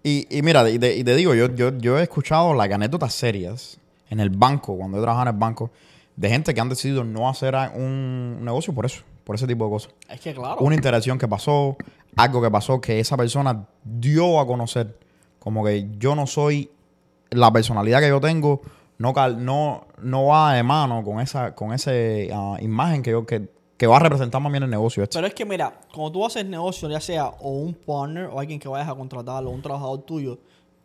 S1: Y, y mira, y te, y te digo, yo, yo, yo he escuchado las anécdotas serias en el banco, cuando he trabajado en el banco, de gente que han decidido no hacer un negocio por eso, por ese tipo de cosas.
S2: Es que claro.
S1: Una interacción que pasó, algo que pasó que esa persona dio a conocer, como que yo no soy la personalidad que yo tengo, no, no, no va de mano con esa, con ese ah, imagen que yo que, que va a representar más bien el negocio este.
S2: Pero es que mira, cuando tú haces negocio, ya sea o un partner o alguien que vayas a contratar o un trabajador tuyo,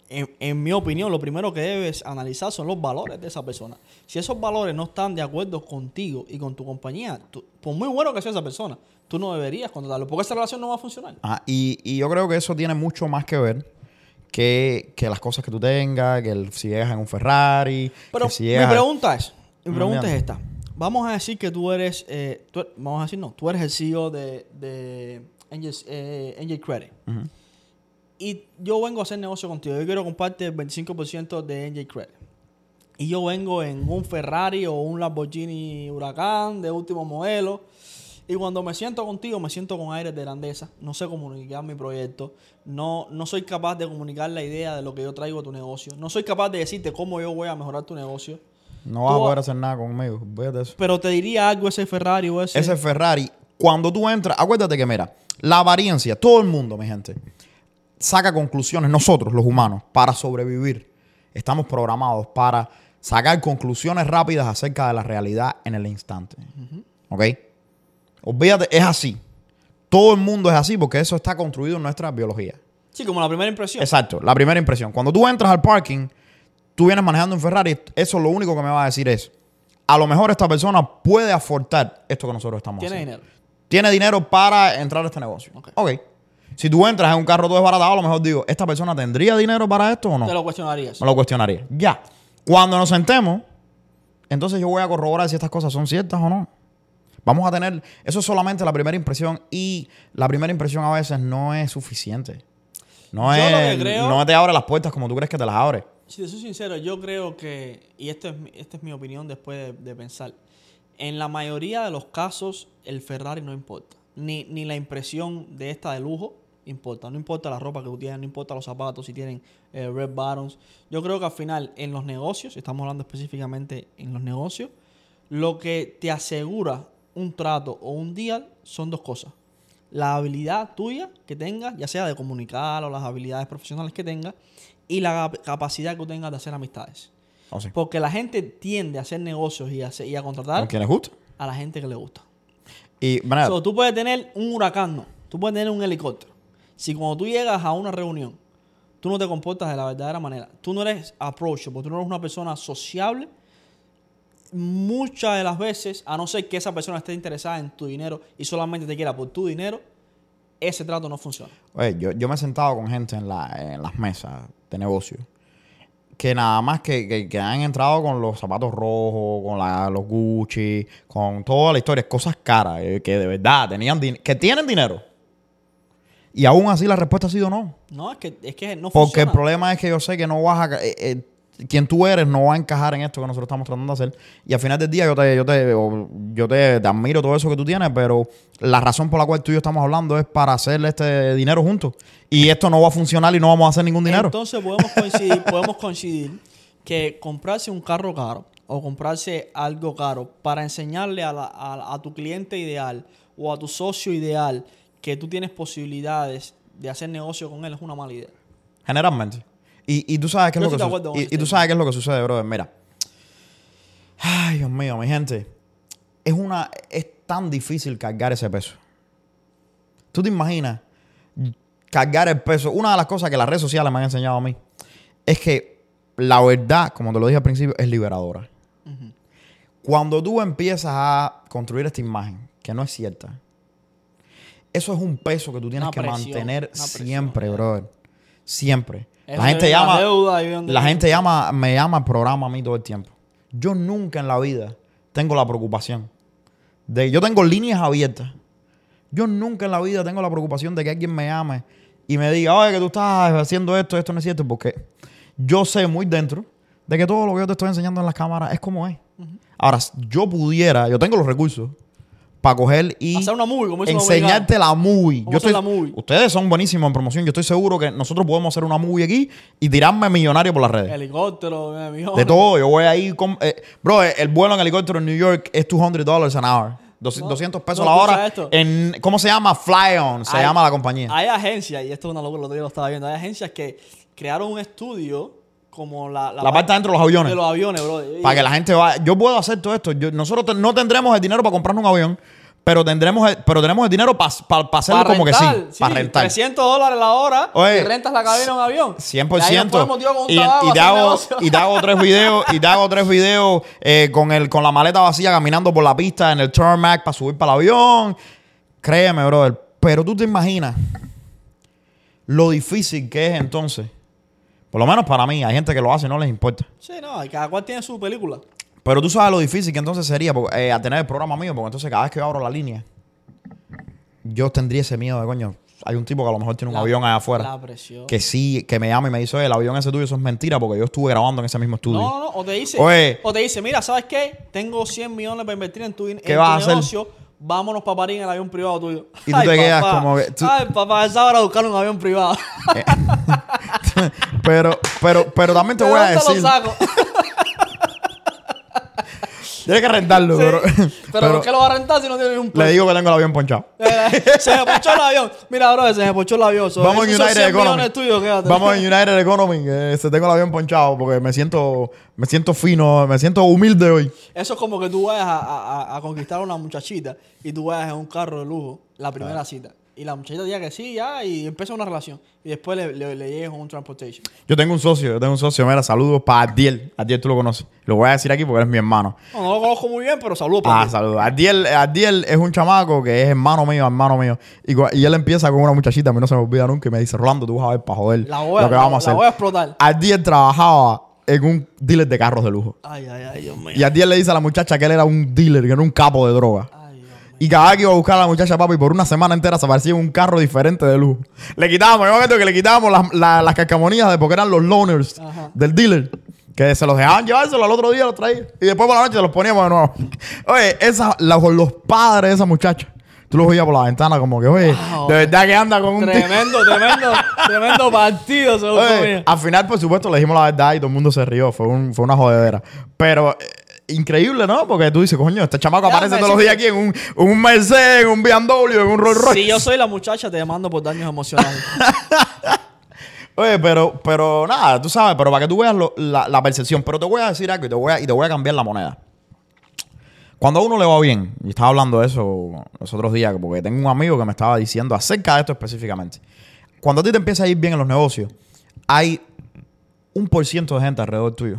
S2: en, en mi opinión, lo primero que debes analizar son los valores de esa persona. Si esos valores no están de acuerdo contigo y con tu compañía, tú- por muy bueno que sea esa persona, tú no deberías contratarlo, porque esa relación no va a funcionar.
S1: Ah, y, y yo creo que eso tiene mucho más que ver que, que las cosas que tú tengas, que el- si llegas en un Ferrari,
S2: Pero
S1: que si
S2: mi
S1: llegas...
S2: pregunta es, mi pregunta es esta. Vamos a decir que tú eres, eh, tú- vamos a decir no, tú eres el CEO de, de Angel, eh, Angel Credit.
S1: Ujú.
S2: Y yo vengo a hacer negocio contigo. Yo quiero comprarte el 25% de Angel Credit. Y yo vengo en un Ferrari o un Lamborghini Huracán de último modelo. Y cuando me siento contigo, me siento con aires de grandeza. No sé comunicar mi proyecto. No, no soy capaz de comunicar la idea de lo que yo traigo a tu negocio. No soy capaz de decirte cómo yo voy a mejorar tu negocio.
S1: No vas a poder hacer nada conmigo, de eso.
S2: Pero te diría algo ese Ferrari o ese.
S1: Ese Ferrari, cuando tú entras, acuérdate que mira, la apariencia, todo el mundo, mi gente, saca conclusiones, nosotros los humanos, para sobrevivir. Estamos programados para sacar conclusiones rápidas acerca de la realidad en el instante. ¿Ok? Olvídate, es así. Todo el mundo es así porque eso está construido en nuestra biología.
S2: Sí, como la primera impresión.
S1: Exacto, la primera impresión. Cuando tú entras al parking, tú vienes manejando un Ferrari, eso lo único que me va a decir es, a lo mejor esta persona puede aportar esto que nosotros estamos
S2: Tiene
S1: haciendo.
S2: dinero.
S1: Tiene dinero para entrar a este negocio.
S2: Ok.
S1: ok. Si tú entras en un carro todo desbaratado, a lo mejor digo, ¿esta persona tendría dinero para esto o no?
S2: Te lo cuestionarías.
S1: Me lo cuestionaría. Ya. Cuando nos sentemos, entonces yo voy a corroborar si estas cosas son ciertas o no. Vamos a tener, eso es solamente la primera impresión y la primera impresión a veces no es suficiente. No,
S2: Yo
S1: es,
S2: creo-
S1: no te abre las puertas como tú crees que te las abre.
S2: Si te soy sincero, yo creo que, y esto es, esta es mi opinión después de, de pensar, en la mayoría de los casos el Ferrari no importa. Ni, ni la impresión de esta de lujo importa. No importa la ropa que tú tienes, no importa los zapatos, si tienen eh, red bottoms. Yo creo que al final en los negocios, estamos hablando específicamente en los negocios, lo que te asegura un trato o un deal son dos cosas. La habilidad tuya que tengas, ya sea de comunicar o las habilidades profesionales que tengas, y la cap- capacidad que tengas de hacer amistades.
S1: O sí.
S2: Porque la gente tiende a hacer negocios y a, hacer- y a contratar a la gente que le gusta.
S1: Y, mira,
S2: So, tú puedes tener un huracán, no. Tú puedes tener un helicóptero. Si cuando tú llegas a una reunión, tú no te comportas de la verdadera manera, tú no eres approachable, tú no eres una persona sociable, muchas de las veces, a no ser que esa persona esté interesada en tu dinero y solamente te quiera por tu dinero, ese trato no funciona.
S1: Oye, yo, yo me he sentado con gente en, la, en las mesas de negocio que nada más que, que- que han entrado con los zapatos rojos, con la- los Gucci, con toda la historia, cosas caras, eh, que de verdad tenían que tienen dinero. Y aún así la respuesta ha sido no.
S2: No, es que, es que no
S1: Porque el problema es que yo sé que no vas a... eh, eh, quien tú eres no va a encajar en esto que nosotros estamos tratando de hacer. Y al final del día yo te, yo te, yo te, te admiro todo eso que tú tienes, pero la razón por la cual tú y yo estamos hablando es para hacer este dinero juntos. Y esto no va a funcionar y no vamos a hacer ningún dinero.
S2: Entonces podemos coincidir, [LAUGHS] podemos coincidir que comprarse un carro caro o comprarse algo caro para enseñarle a, la- a- a tu cliente ideal o a tu socio ideal que tú tienes posibilidades de hacer negocio con él es una mala idea.
S1: Generalmente. Y, y tú sabes qué es
S2: Yo
S1: lo que
S2: estoy de
S1: su-
S2: acuerdo con
S1: y, tú
S2: tema.
S1: sabes qué es lo que sucede, brother. Mira. Ay, Dios mío, mi gente. Es una. Es tan difícil cargar ese peso. ¿Tú te imaginas cargar el peso? Una de las cosas que las redes sociales me han enseñado a mí es que la verdad, como te lo dije al principio, es liberadora. Cuando tú empiezas a construir esta imagen, que no es cierta, eso es un peso que tú tienes
S2: Una
S1: que
S2: presión,
S1: mantener
S2: una presión,
S1: siempre, brother. Siempre. La gente llama.
S2: deuda
S1: La gente llama, me llama al programa a mí todo el tiempo. Yo nunca en la vida tengo la preocupación de. Yo tengo líneas abiertas. Yo nunca en la vida tengo la preocupación de que alguien me llame y me diga, oye, que tú estás haciendo esto, esto no es cierto, porque yo sé muy dentro de que todo lo que yo te estoy enseñando en las cámaras es como es. Ahora, yo pudiera, yo tengo los recursos para coger y
S2: Hacer una movie, como
S1: enseñarte la movie.
S2: ¿Cómo
S1: Yo estoy-
S2: la movie?
S1: Ustedes son buenísimos en promoción. Yo estoy seguro que nosotros podemos hacer una movie aquí y tirarme millonario por las redes.
S2: Helicóptero, eh, millones.
S1: De todo, yo voy ahí con... eh, bro, el vuelo en helicóptero en New York es 200 dólares an hour. Dos-
S2: No,
S1: 200 pesos
S2: no,
S1: la hora.
S2: esto.
S1: En, ¿Cómo se llama? Fly On, se
S2: Hay-
S1: llama la compañía.
S2: Hay agencias, y esto es una locura, lo otro día lo estaba viendo. Hay agencias que crearon un estudio como la,
S1: La parte dentro de los aviones.
S2: de los aviones, bro.
S1: Para que la gente vaya. Yo puedo hacer todo esto. Yo- nosotros te- no tendremos el dinero para comprarnos un avión, pero tendremos el, pero tenemos el dinero para hacerlo
S2: para
S1: como
S2: rentar,
S1: que sí. Para rentar.
S2: 300 dólares la hora
S1: Oye,
S2: y rentas la cabina en un avión.
S1: 100%.
S2: Y con un
S1: y, te hago, y te hago tres videos y te hago tres videos eh, con el con la maleta vacía caminando por la pista en el tarmac para subir para el avión. Créeme, brother. Pero tú te imaginas lo difícil que es entonces. Por lo menos para mí. Hay gente que lo hace y no les importa.
S2: Sí, no, y cada cual tiene su película.
S1: Pero tú sabes lo difícil que entonces sería porque, eh, a tener el programa mío, porque entonces cada vez que yo abro la línea, yo tendría ese miedo de coño. Hay un tipo que a lo mejor tiene un
S2: La-
S1: avión allá afuera.
S2: La presión.
S1: Que sí, que me llama y me dice, oye, el avión ese tuyo, eso es mentira, porque yo estuve grabando en ese mismo estudio.
S2: No, no, no. O te dice,
S1: Oye.
S2: o te dice, mira, ¿sabes qué? Tengo 100 millones para invertir en tu, en
S1: ¿Qué
S2: tu
S1: vas a hacer?
S2: Vámonos para París en el avión privado tuyo.
S1: Y tú te quedas como que- tú-
S2: Ay, papá, esa hora buscar un avión privado. [LAUGHS]
S1: pero, pero, pero también te
S2: ¿De
S1: voy a decir.
S2: lo saco? [LAUGHS]
S1: Tienes que rentarlo,
S2: Sí.
S1: pero, [LAUGHS]
S2: Pero,
S1: pero
S2: ¿por qué lo va a rentar si no tiene un
S1: le
S2: peso?
S1: digo que tengo el avión ponchado.
S2: Eh, se me ponchó el avión. Mira, bro, se me ponchó el avión. So,
S1: Vamos en United
S2: 100
S1: Economy.
S2: tuyos.
S1: Vamos en United Economy, que se tengo el avión ponchado porque me siento, me siento fino, me siento humilde hoy.
S2: Eso es como que tú vayas a, a- a- a conquistar a una muchachita y tú vayas en un carro de lujo, la primera cita. Y la muchachita diga que sí, ya, y empieza una relación. Y después le, le, le con un transportation.
S1: Yo tengo un socio, yo tengo un socio, mira, saludos para Adiel. Adiel tú lo conoces. Lo voy a decir aquí porque eres mi hermano.
S2: No, no lo conozco muy bien, pero saludos por
S1: Ah, saludos. Adiel, Adiel es un chamaco que es hermano mío, hermano mío. Y, y él empieza con una muchachita, a mí no se me olvida nunca, y me dice, Rolando, tú vas a ver para joder
S2: La voy
S1: lo que vamos a
S2: la
S1: hacer.
S2: voy a explotar.
S1: Adiel trabajaba en un dealer de carros de lujo.
S2: Ay, ay, ay, Dios mío.
S1: Y Adiel le dice a la muchacha que él era un dealer, que era un capo de droga. Y cada vez que iba a buscar a la muchacha, papi, por una semana entera se aparecía un carro diferente de lujo. Le quitábamos, yo me acuerdo que le quitábamos las, la- las cascamonías de porque eran los loaners
S2: Ajá.
S1: del dealer. Que se los dejaban llevárselo al otro día, los traía. Y después por la noche se los poníamos de nuevo. [LAUGHS] Oye, esa, la- los padres de esa muchacha, tú los veías por la ventana como que, oye,
S2: Wow.
S1: de verdad que anda con un.
S2: Tremendo, tremendo, [LAUGHS] tremendo partido, según
S1: Oye, al final, por supuesto, le dijimos la verdad y todo el mundo se rió. Fue, un- fue una jodedera. Pero eh, increíble, ¿no? Porque tú dices, coño, este chamaco
S2: Ya,
S1: aparece todos los días aquí en un, un Mercedes, en un BMW, en un Rolls Royce.
S2: Si yo soy la muchacha, te demando por daños emocionales. [LAUGHS]
S1: Oye, pero, pero nada, tú sabes, pero para que tú veas lo- la, la percepción. Pero te voy a decir algo y te voy a, y te voy a cambiar la moneda. Cuando a uno le va bien, y estaba hablando de eso los otros días, porque tengo un amigo que me estaba diciendo acerca de esto específicamente. Cuando a ti te empieza a ir bien en los negocios, hay un por ciento de gente alrededor tuyo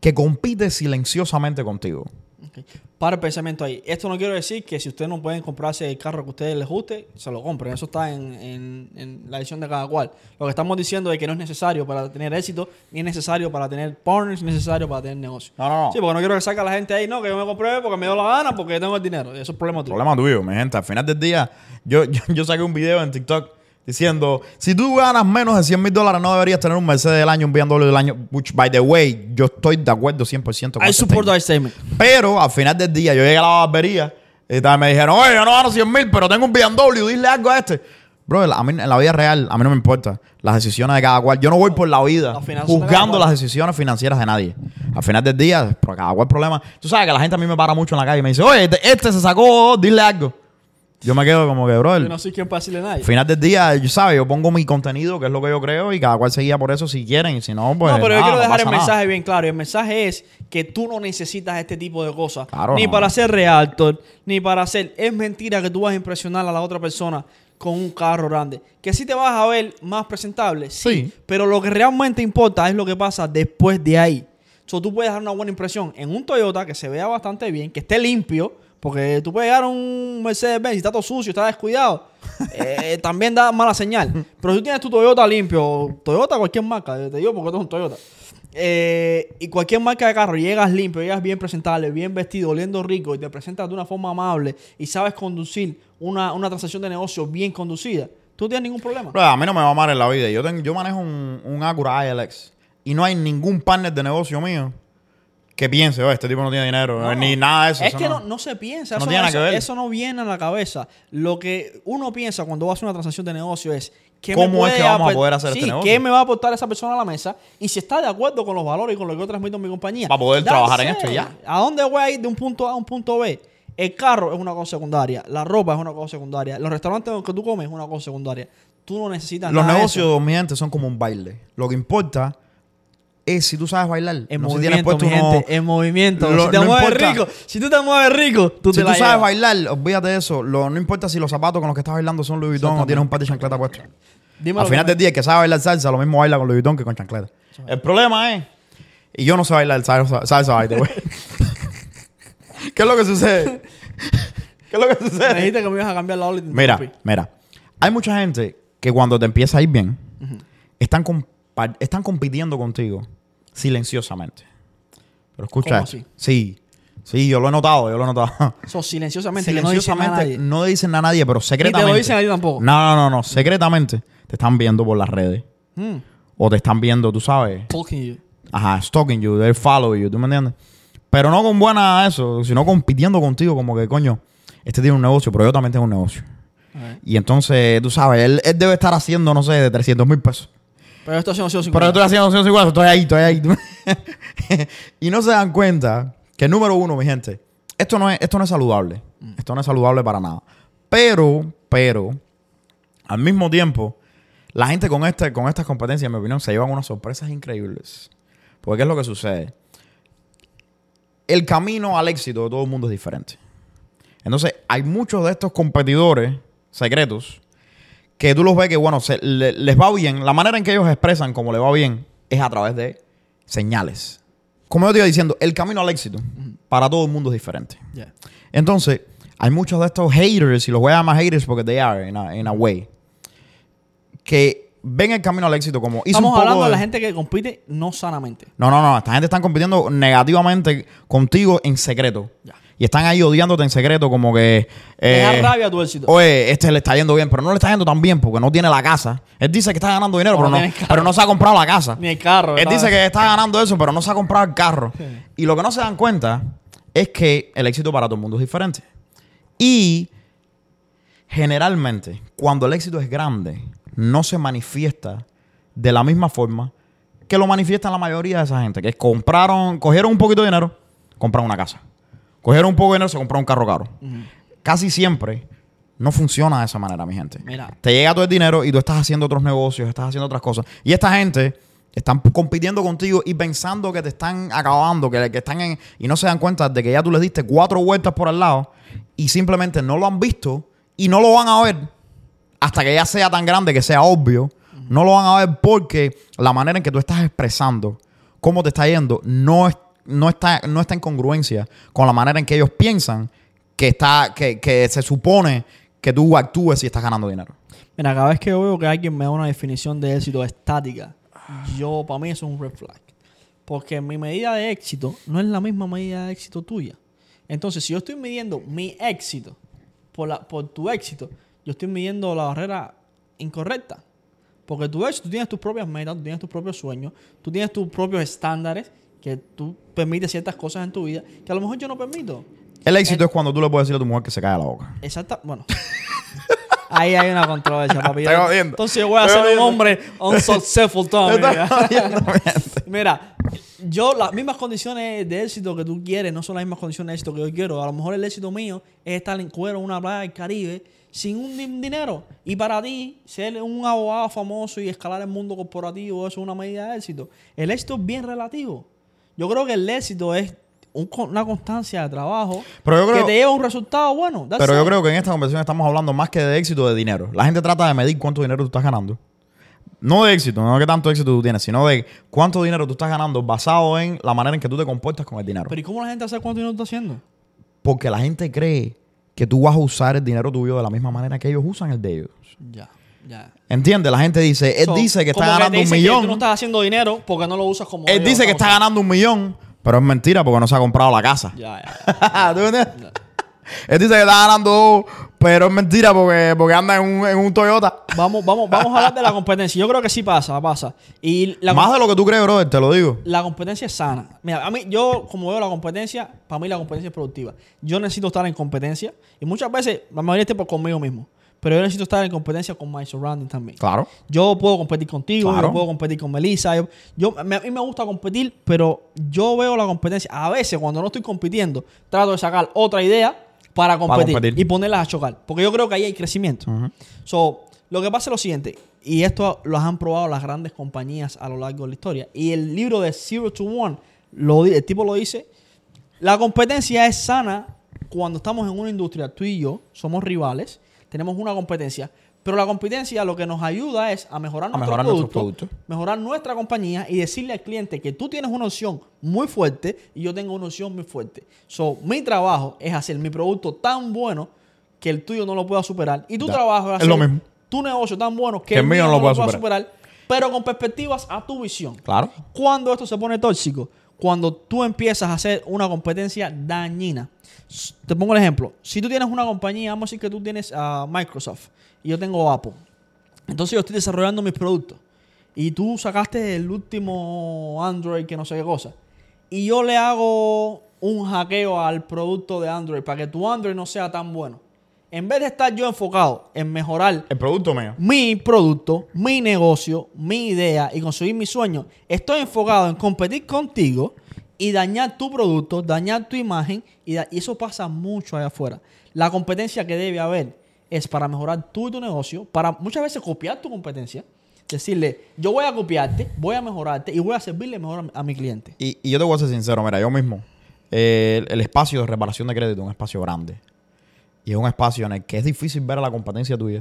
S1: que compite silenciosamente contigo.
S2: Ok. Para el pensamiento ahí. Esto no quiero decir que si ustedes no pueden comprarse el carro que a ustedes les guste, se lo compren. Eso está en, en- en la decisión de cada cual. Lo que estamos diciendo es que no es necesario para tener éxito, ni es necesario para tener partners, ni es necesario para tener negocio.
S1: No, no, no.
S2: Sí, porque no quiero que salga la gente ahí, no, que yo me compré porque me dio la gana, porque tengo el dinero. Eso es problema tuyo.
S1: Problema tuyo, mi gente. Al final del día, yo, [LAUGHS] yo, yo saqué un video en TikTok diciendo, si tú ganas menos de 100 mil dólares, no deberías tener un Mercedes del año, un BMW del año. Which, by the way, yo estoy de acuerdo 100% con
S2: I support that statement.
S1: Pero al final del día, yo llegué a la barbería y me dijeron, oye, yo no gano 100 mil, pero tengo un BMW, dile algo a este. Bro, a mí en la vida real, a mí no me importa las decisiones de cada cual. Yo no voy por la vida
S2: cada
S1: juzgando las decisiones financieras de nadie. Al final del día, por cada cual problema. Tú sabes que la gente a mí me para mucho en la calle y me dice, oye, este, este se sacó, dile algo. Yo me quedo como que, bro,
S2: Yo no soy quien para decirle a nadie.
S1: al final del día, yo sabes, yo pongo mi contenido, que es lo que yo creo, y cada cual seguía por eso si quieren, y si no, pues.
S2: no, pero yo
S1: nada,
S2: quiero
S1: no
S2: dejar el
S1: nada.
S2: mensaje bien claro. Y el mensaje es que tú no necesitas este tipo de cosas.
S1: Claro,
S2: ni
S1: no.
S2: para ser realtor, ni para hacer. Es mentira que tú vas a impresionar a la otra persona con un carro grande. Que sí te vas a ver más presentable, sí.
S1: Sí.
S2: Pero lo que realmente importa es lo que pasa después de ahí. So, tú puedes dar una buena impresión en un Toyota que se vea bastante bien, que esté limpio. Porque tú puedes llegar a un Mercedes-Benz y está todo sucio, está descuidado. [LAUGHS] eh, también da mala señal. Pero si tú tienes tu Toyota limpio, Toyota, cualquier marca, te digo porque esto es un Toyota. Eh, y cualquier marca de carro, llegas limpio, llegas bien presentable, bien vestido, oliendo rico y te presentas de una forma amable y sabes conducir una, una transacción de negocio bien conducida, tú no tienes ningún problema.
S1: A mí no me va mal en la vida. Yo, tengo, yo manejo un, un Acura ILX y no hay ningún partner de negocio mío que piense, oh, este tipo no tiene dinero, ni nada de eso.
S2: Es
S1: eso
S2: que no, no se piensa.
S1: no
S2: eso,
S1: tiene nada
S2: eso-
S1: que ver.
S2: eso no viene a la cabeza. Lo que uno piensa cuando va a hacer una transacción de negocio es ¿qué me
S1: ¿Cómo es que vamos a poder hacer
S2: sí,
S1: este negocio?
S2: ¿Qué me va a aportar esa persona a la mesa? Y si está de acuerdo con los valores y con lo que yo transmito en mi compañía.
S1: Para poder trabajar en esto ya.
S2: ¿A dónde voy a ir de un punto A a un punto B? El carro es una cosa secundaria. La ropa es una cosa secundaria. Los restaurantes donde tú comes es una cosa secundaria. Tú no necesitas
S1: Los
S2: nada de
S1: negocios,
S2: eso.
S1: mi gente, son como un baile. Lo que importa es si tú sabes bailar.
S2: En
S1: no si tienes
S2: movimiento,
S1: puesto
S2: mi gente, en movimiento.
S1: Lo-
S2: si te
S1: no
S2: mueves
S1: importa.
S2: rico, si tú te mueves rico, tú
S1: Si
S2: te
S1: tú
S2: la
S1: sabes
S2: llevas.
S1: bailar, olvídate de eso. Lo- no importa si los zapatos con los que estás bailando son Louis Vuitton o tienes un par de chancleta puesto. Al final del día, el que sabe bailar salsa, lo mismo baila con Louis Vuitton que con chancleta. El problema es... Y yo no sé bailar salsa, salsa baile, güey. [LAUGHS] ¿Qué es lo que sucede? ¿Qué es lo que
S2: me
S1: sucede?
S2: dijiste que me ibas a cambiar la ola
S1: Mira, mira. Hay mucha gente que cuando te empieza a ir bien, están, compa- están compitiendo contigo silenciosamente. Pero escucha. Sí. Sí, yo lo he notado, yo lo he notado.
S2: So, silenciosamente, que no dicen a
S1: silenciosamente
S2: nadie.
S1: no dicen a nadie, pero secretamente.
S2: dicen a ti tampoco.
S1: No, no, no, no. Secretamente te están viendo por las redes.
S2: Mm,
S1: O te están viendo, tú sabes.
S2: talking you.
S1: Ajá, stalking you, they're following you, ¿tú me entiendes? Pero no con buena eso, sino compitiendo contigo, como que, coño, este tiene un negocio, pero yo también tengo un negocio. Y entonces, tú sabes, él, él debe estar haciendo, no sé, de 300 mil pesos.
S2: Pero esto ha sido
S1: Pero yo estoy haciendo 250, estoy ahí, estoy ahí. [LAUGHS] y no se dan cuenta que, número uno, mi gente, esto no es, esto no es saludable. Esto no es saludable para nada. Pero, pero, al mismo tiempo, la gente con, este, con estas competencias, en mi opinión, se llevan unas sorpresas increíbles. Porque ¿qué es lo que sucede? El camino al éxito de todo el mundo es diferente. Entonces, hay muchos de estos competidores secretos que tú los ves que, bueno, se- le- les va bien. La manera en que ellos expresan cómo les va bien es a través de señales. Como yo te iba diciendo, el camino al éxito para todo el mundo es diferente.
S2: Yeah.
S1: Entonces, hay muchos de estos haters, y los voy a llamar haters porque they are, in a, in a way, que ven el camino al éxito como...
S2: Estamos hablando de
S1: de-
S2: la gente que compite no sanamente.
S1: no, no, no. Esta gente está compitiendo negativamente contigo en secreto.
S2: Ya.
S1: Y están ahí odiándote en secreto, como que.
S2: Te da
S1: eh,
S2: rabia tu éxito.
S1: Oye, este le está yendo bien, pero no le está yendo tan bien porque no tiene la casa. Él dice que está ganando dinero, pero,
S2: no
S1: pero no se ha comprado la casa.
S2: Ni el carro.
S1: Él
S2: ¿sabes?
S1: dice que está ganando eso, pero no se ha comprado el carro. Y lo que no se dan cuenta es que el éxito para todo el mundo es diferente. Y generalmente, cuando el éxito es grande, no se manifiesta de la misma forma que lo manifiesta la mayoría de esa gente, que compraron, cogieron un poquito de dinero, compraron una casa. Cogieron un poco de dinero, se compraron un carro caro. Casi siempre no funciona de esa manera, mi gente.
S2: Mira.
S1: Te llega todo el dinero y tú estás haciendo otros negocios, estás haciendo otras cosas. Y esta gente están compitiendo contigo y pensando que te están acabando, que, que están en... Y no se dan cuenta de que ya tú les diste cuatro vueltas por al lado y simplemente no lo han visto y no lo van a ver hasta que ya sea tan grande que sea obvio. No lo van a ver porque la manera en que tú estás expresando cómo te está yendo no, es- no, está, no está en congruencia con la manera en que ellos piensan que, está, que, que se supone que tú actúes si estás ganando dinero.
S2: Mira, cada vez que yo veo que alguien me da una definición de éxito estática, yo, para mí eso es un red flag. Porque mi medida de éxito no es la misma medida de éxito tuya. Entonces, si yo estoy midiendo mi éxito por, la, por tu éxito, yo estoy midiendo la barrera incorrecta. Porque éxito, tú tienes tus propias metas, tú tienes tus propios sueños, tú tienes tus propios estándares que tú permites ciertas cosas en tu vida que a lo mejor yo no permito.
S1: El éxito es cuando tú le puedes decir a tu mujer que se cae la boca.
S2: Exacta, bueno. [LAUGHS] Ahí hay una controversia, papi.
S1: Jodiendo.
S2: Entonces yo voy a ser un hombre unsuccessful toda mi
S1: Estoy [LAUGHS]
S2: vida.
S1: jodiendo, mi gente.
S2: Mira, yo las mismas condiciones de éxito que tú quieres no son las mismas condiciones de éxito que yo quiero. A lo mejor el éxito mío es estar en cuero en una playa del Caribe sin un din- dinero. Y para ti, ser un abogado famoso y escalar el mundo corporativo, eso es una medida de éxito. El éxito es bien relativo. Yo creo que el éxito es un una constancia de trabajo
S1: creo-
S2: que te lleva a un resultado bueno.
S1: Pero yo creo que en esta conversación estamos hablando más que de éxito de dinero. La gente trata de medir cuánto dinero tú estás ganando. No de éxito, no de qué tanto éxito tú tienes, sino de cuánto dinero tú estás ganando basado en la manera en que tú te comportas con el dinero.
S2: Pero ¿y cómo la gente sabe cuánto dinero está haciendo?
S1: Porque la gente cree que tú vas a usar el dinero tuyo de la misma manera que ellos usan el de ellos.
S2: Ya, ya.
S1: ¿Entiendes? La gente dice, él
S2: So,
S1: dice que está ganando un
S2: que
S1: millón.
S2: tú no estás haciendo dinero porque no lo usas como
S1: Él dice que está ganando un millón, pero es mentira porque no se ha comprado la casa.
S2: Ya, ya. [LAUGHS]
S1: ¿Tú entiendes? Él dice que está ganando, Pero es mentira porque, porque anda en un, en un Toyota.
S2: Vamos, vamos, vamos a hablar de la competencia. Yo creo que sí pasa, pasa. Y la,
S1: Más de lo que tú crees, brother, te lo digo.
S2: la competencia es sana. Mira, a mí, yo como veo la competencia, para mí la competencia es productiva. Yo necesito estar en competencia y muchas veces, la mayoría del tiempo conmigo mismo. Pero yo necesito estar en competencia con my surrounding también.
S1: Claro.
S2: Yo puedo competir contigo,
S1: Claro.
S2: yo puedo competir con Melissa. Yo, yo- me- a mí me gusta competir, pero yo veo la competencia. A veces, cuando no estoy compitiendo, trato de sacar otra idea para competir,
S1: competir.
S2: y ponerlas a chocar. Porque yo creo que ahí hay crecimiento. So, lo que pasa es lo siguiente, y esto lo han probado las grandes compañías a lo largo de la historia. Y el libro de Zero to One, lo, el tipo lo dice, la competencia es sana cuando estamos en una industria, tú y yo somos rivales, tenemos una competencia, pero la competencia lo que nos ayuda es a mejorar,
S1: A
S2: nuestro,
S1: mejorar
S2: producto,
S1: nuestros productos.
S2: mejorar nuestra compañía y decirle al cliente que tú tienes una opción muy fuerte y yo tengo una opción muy fuerte. So, mi trabajo es hacer mi producto tan bueno que el tuyo no lo pueda superar y tu trabajo es
S1: Es
S2: hacer
S1: lo mismo.
S2: tu negocio tan bueno que, el mío no lo pueda superar, pero con perspectivas a tu visión.
S1: Claro.
S2: Cuando esto se pone tóxico, cuando tú empiezas a hacer una competencia dañina. Te pongo el ejemplo. Si tú tienes una compañía, vamos a decir que tú tienes a Microsoft y yo tengo Apple. Entonces yo estoy desarrollando mis productos. Y tú sacaste el último Android que no sé qué cosa. Y yo le hago un hackeo al producto de Android para que tu Android no sea tan bueno. En vez de estar yo enfocado en mejorar
S1: El producto mío.
S2: mi producto, mi negocio, mi idea y conseguir mi sueño, estoy enfocado en competir contigo y dañar tu producto, dañar tu imagen y, eso pasa mucho allá afuera. La competencia que debe haber es para mejorar tú y tu negocio, para muchas veces copiar tu competencia, decirle, yo voy a copiarte, voy a mejorarte y voy a servirle mejor a, a mi cliente.
S1: Y, y yo te voy a ser sincero, mira, yo mismo, eh, el, el espacio de reparación de crédito es un espacio grande. Y es un espacio en el que es difícil ver a la competencia tuya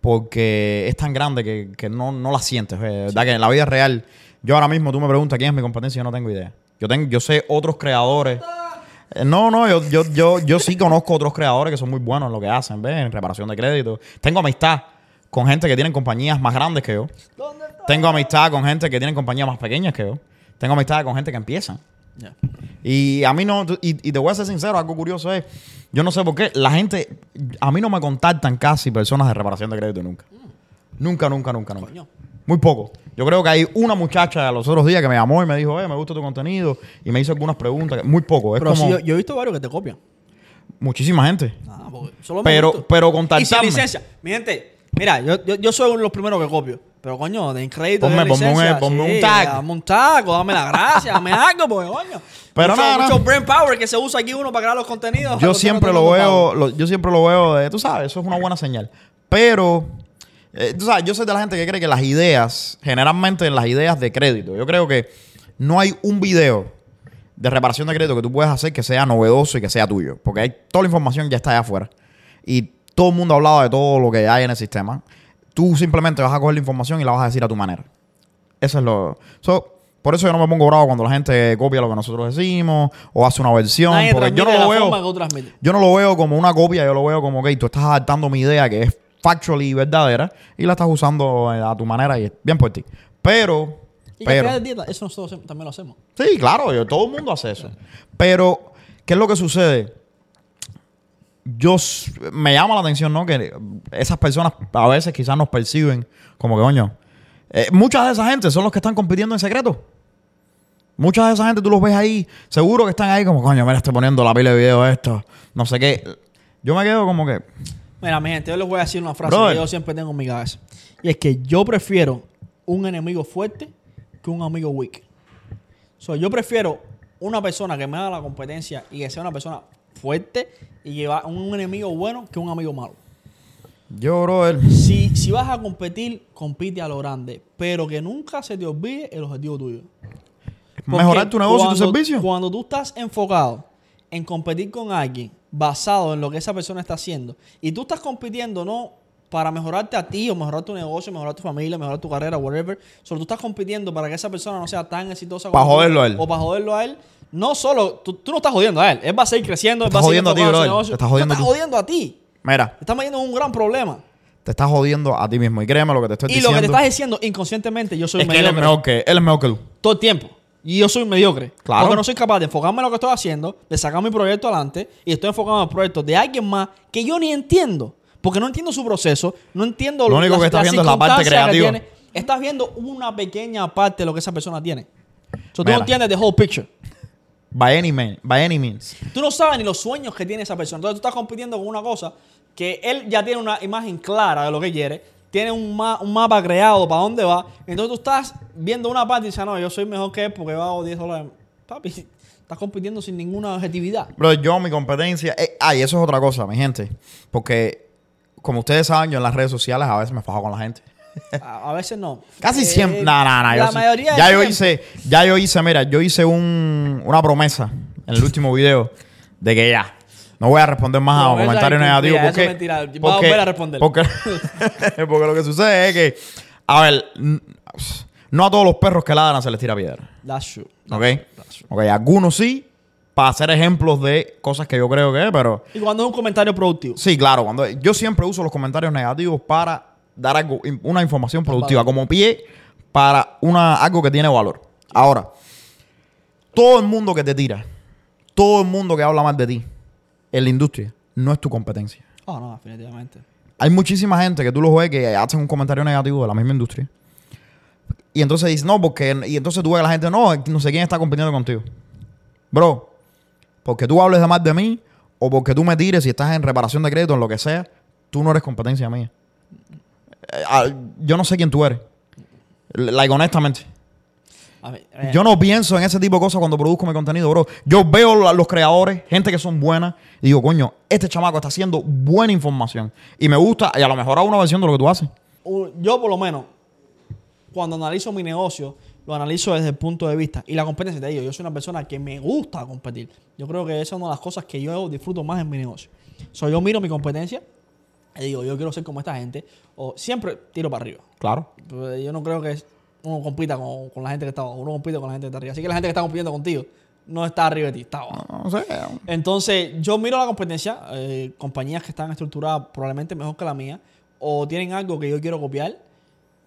S1: porque es tan grande que, que no, no la sientes. eh, que en la vida real, yo ahora mismo tú me preguntas quién es mi competencia yo no tengo idea. Yo, tengo, yo sé otros creadores. Eh, No, no, yo, yo, yo, yo sí conozco otros creadores que son muy buenos en lo que hacen, ¿ves? En reparación de crédito. Tengo amistad con gente que tienen compañías más grandes que yo. Tengo amistad con gente que tienen compañías más pequeñas que yo. Tengo amistad con gente que empiezan.
S2: Ya.
S1: Y a mí no, y, y te voy a ser sincero, algo curioso es, yo no sé por qué, la gente, a mí no me contactan casi personas de reparación de crédito nunca. Nunca, nunca, nunca, nunca.
S2: Coño.
S1: Muy poco. Yo creo que hay una muchacha los otros días que me llamó y me dijo, eh, me gusta tu contenido, y me hizo algunas preguntas. Muy poco, es
S2: Pero
S1: como
S2: yo, yo he visto varios que te copian.
S1: muchísima gente.
S2: Ah, solo me
S1: Pero, pero
S2: Y sin
S1: contactarme.
S2: licencia. Mi gente, mira, yo, yo, yo soy uno de los primeros que copio. Pero coño, de crédito,
S1: Ponme-
S2: de
S1: ponme un-
S2: licencia.
S1: ponme un
S2: sí,
S1: tag.
S2: Dame un tag, dame la gracia, dame [LAUGHS] algo, porque coño.
S1: Pero
S2: mucho,
S1: nada,
S2: mucho brain power que se usa aquí uno para crear los contenidos.
S1: yo siempre lo veo, lo- yo siempre lo veo de, tú sabes, eso es una buena señal. Pero, eh, tú sabes, yo soy de la gente que cree que las ideas, generalmente en las ideas de crédito, yo creo que no hay un video de reparación de crédito que tú puedas hacer que sea novedoso y que sea tuyo. Porque hay, toda la información ya está allá afuera. Y todo el mundo ha hablado de todo lo que hay en el sistema. Tú simplemente vas a coger la información y la vas a decir a tu manera. Eso es lo... so, por eso yo no me pongo bravo cuando la gente copia lo que nosotros decimos o hace una versión.
S2: Nadie
S1: porque yo no lo veo... Yo no lo veo como una copia, yo lo veo como que tú estás adaptando mi idea que es factually verdadera y la estás usando eh, a tu manera y es bien por ti. Pero,
S2: Y
S1: pero,
S2: crear dieta, eso nosotros también lo hacemos.
S1: sí, claro, yo- todo el mundo hace eso. Pero, ¿qué es lo que sucede? Yo me llama la atención, ¿no? Que esas personas a veces quizás nos perciben como que, coño, eh, muchas de esa gente son los que están compitiendo en secreto. Muchas de esa gente tú los ves ahí, seguro que están ahí como, coño, mira, estoy poniendo la pila de video esto, no sé qué. Yo me quedo como que,
S2: Mira, mi gente, yo les voy a decir una frase
S1: Brother.
S2: que yo siempre tengo en mi cabeza. Y es que yo prefiero un enemigo fuerte que un amigo weak. So, yo prefiero una persona que me haga la competencia y que sea una persona fuerte y que va un enemigo bueno que un amigo malo.
S1: yo, brother,
S2: Si, si vas a competir, compite a lo grande, pero que nunca se te olvide el objetivo tuyo. Porque
S1: mejorar tu negocio y tu servicio.
S2: Cuando tú estás enfocado en competir con alguien basado en lo que esa persona está haciendo y tú estás compitiendo no para mejorarte a ti o mejorar tu negocio, mejorar tu familia, mejorar tu carrera, whatever, solo tú estás compitiendo para que esa persona no sea tan exitosa
S1: Pa'
S2: como tú,
S1: joderlo a él.
S2: o para joderlo a él. No solo, tú, tú no estás jodiendo a él, él va a seguir creciendo, él va a seguir
S1: jodiendo a ti,
S2: su negocio.
S1: Te estás jodiendo
S2: Tú
S1: tú.
S2: jodiendo a ti.
S1: mira,
S2: Te estás metiendo en un gran problema.
S1: te estás jodiendo a ti mismo. Y créeme lo que te estoy
S2: Y
S1: diciendo.
S2: lo que te estás diciendo inconscientemente, yo soy
S1: es que él es
S2: mediocre
S1: mejor que él es mejor que tú.
S2: todo el tiempo. Y yo soy mediocre.
S1: Claro.
S2: Porque no soy capaz de enfocarme en lo que estoy haciendo, de sacar mi proyecto adelante y estoy enfocado en el proyecto de alguien más que yo ni entiendo. Porque no entiendo su proceso, no entiendo
S1: Lo único que estás viendo es la parte creativa.
S2: tiene. Estás viendo una pequeña parte de lo que esa persona tiene. So, tú no entiendes the whole picture.
S1: By any, man, by any means.
S2: Tú no sabes ni los sueños que tiene esa persona. Entonces tú estás compitiendo con una cosa que él ya tiene una imagen clara de lo que quiere, tiene un, ma- un mapa creado para dónde va. Entonces tú estás viendo una parte y dices, "Ah, no, yo soy mejor que él porque yo hago 10 dólares. Papi, [LAUGHS] estás compitiendo sin ninguna objetividad.
S1: Bro, yo, mi competencia. Eh, ah, y eso es otra cosa, mi gente. Porque, como ustedes saben, yo en las redes sociales a veces me fajo con la gente.
S2: A, a veces no. [LAUGHS]
S1: Casi
S2: Eh,
S1: siempre. No, no, no. yo
S2: La mayoría
S1: ya yo
S2: tiempo.
S1: hice, ya yo hice, mira, yo hice un, una promesa en el último video de que ya. No voy a responder más a
S2: Promesa
S1: comentarios negativos.
S2: eso
S1: Porque,
S2: es mentira. Voy a volver a responder.
S1: Porque, [LAUGHS] porque lo que sucede es que, a ver, no a todos los perros que ladran se les tira piedra.
S2: That's true.
S1: ¿Ok?
S2: That's true.
S1: Ok, algunos sí, para hacer ejemplos de cosas que yo creo que es, pero
S2: Y cuando es un comentario productivo.
S1: sí, claro, cuando yo siempre uso los comentarios negativos para dar algo, una información productiva, como pie para una, algo que tiene valor. Ahora, todo el mundo que te tira, todo el mundo que habla mal de ti en la industria, no es tu competencia.
S2: Oh, no, definitivamente.
S1: Hay muchísima gente que tú los ves que hacen un comentario negativo de la misma industria. Y entonces dices, no, porque. Y entonces tú ves a la gente, no, no sé quién está compitiendo contigo. Bro, porque tú hables de más de mí o porque tú me tires si estás en reparación de crédito, en lo que sea, tú no eres competencia mía. Eh, ah, yo no sé quién tú eres. Like, honestamente.
S2: A
S1: Yo no pienso en ese tipo de cosas cuando produzco mi contenido, bro. Yo veo la- los creadores, gente que son buenas, y digo, coño, este chamaco está haciendo buena información. Y me gusta, y a lo mejor hago una versión de lo que tú haces.
S2: yo por lo menos, cuando analizo mi negocio, lo analizo desde el punto de vista y la competencia de ellos. Yo soy una persona que me gusta competir. Yo creo que esa es una de las cosas que yo disfruto más en mi negocio. So, yo miro mi competencia y digo, yo quiero ser como esta gente. O siempre tiro para arriba.
S1: Claro.
S2: Pues Yo no creo que uno compita con, con la gente que está abajo. Uno compite con la gente que está arriba. Así que la gente que está compitiendo contigo no está arriba de ti, está abajo.
S1: No sé.
S2: Entonces, yo miro la competencia, eh, compañías que están estructuradas probablemente mejor que la mía, o tienen algo que yo quiero copiar,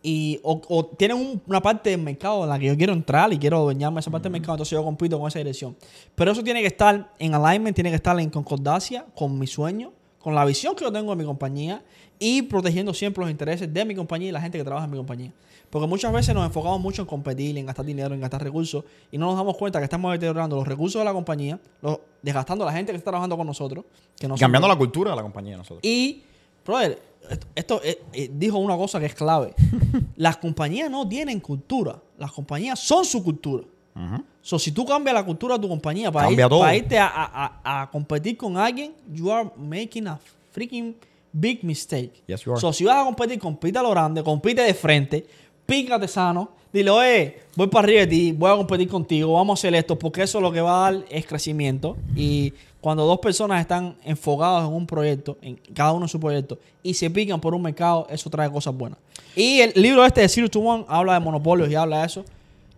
S2: y, o, o tienen un- una parte del mercado en la que yo quiero entrar y quiero adueñarme esa parte del mercado, entonces yo compito con esa dirección. Pero eso tiene que estar en alignment, tiene que estar en concordancia con mi sueño, con la visión que yo tengo de mi compañía y protegiendo siempre los intereses de mi compañía y la gente que trabaja en mi compañía. Porque muchas veces nos enfocamos mucho en competir, en gastar dinero, en gastar recursos y no nos damos cuenta que estamos deteriorando los recursos de la compañía, los, desgastando a la gente que está trabajando con nosotros. Que no
S1: cambiando la cultura de la compañía de nosotros.
S2: y, brother, esto, esto, eh, eh, dijo una cosa que es clave. [LAUGHS] las compañías no tienen cultura. Las compañías son su cultura.
S1: Ujú.
S2: So, si tú cambias la cultura de tu compañía para, ir- para irte a, a- a- a competir con alguien, you are making a freaking big mistake.
S1: Yes, you are.
S2: So, si vas a competir, compite a lo grande, compite de frente, pícate sano, dile, oye, voy para arriba de ti, voy a competir contigo, vamos a hacer esto, porque eso lo que va a dar es crecimiento. Y cuando dos personas están enfocadas en un proyecto, en cada uno en su proyecto, y se pican por un mercado, eso trae cosas buenas. Y el libro este de Zero to One habla de monopolios y habla de eso.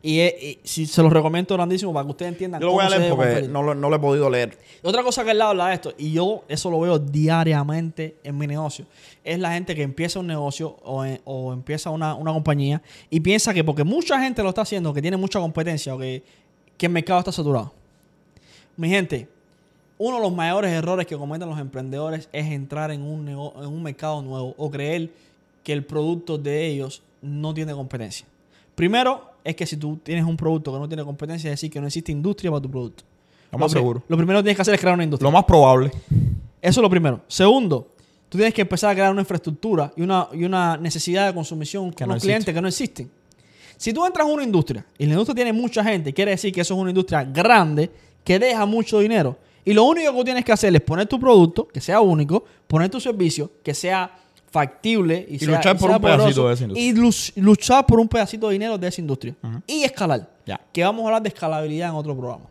S2: Y, eh, y si se los recomiendo grandísimo para que ustedes entiendan
S1: Yo lo voy a leer porque no lo, no lo he podido leer.
S2: Otra cosa que él habla de esto, y yo eso lo veo diariamente en mi negocio, es la gente que empieza un negocio o, en- o empieza una, una compañía y piensa que porque mucha gente lo está haciendo, que tiene mucha competencia o que, que el mercado está saturado. Mi gente, uno de los mayores errores que cometen los emprendedores es entrar en un, en un mercado nuevo o creer que el producto de ellos no tiene competencia. Primero, es que si tú tienes un producto que no tiene competencia, es decir, que no existe industria para tu producto.
S1: Lo más
S2: pri-
S1: seguro.
S2: Lo primero que tienes que hacer es crear una industria.
S1: Lo más probable.
S2: Eso es lo primero. Segundo, tú tienes que empezar a crear una infraestructura y una, y una necesidad de consumición con
S1: Que no
S2: unos
S1: existe.
S2: clientes que no existen. Si tú entras a una industria y la industria tiene mucha gente, quiere decir que eso es una industria grande que deja mucho dinero. Y lo único que tú tienes que hacer es poner tu producto, que sea único, poner tu servicio, que sea factible y,
S1: Y
S2: sea-
S1: luchar por
S2: sea
S1: un pedacito de esa industria.
S2: Y luch- luchar por un pedacito de dinero de esa industria. Y escalar.
S1: Ya.
S2: Que vamos a hablar de escalabilidad en otro programa.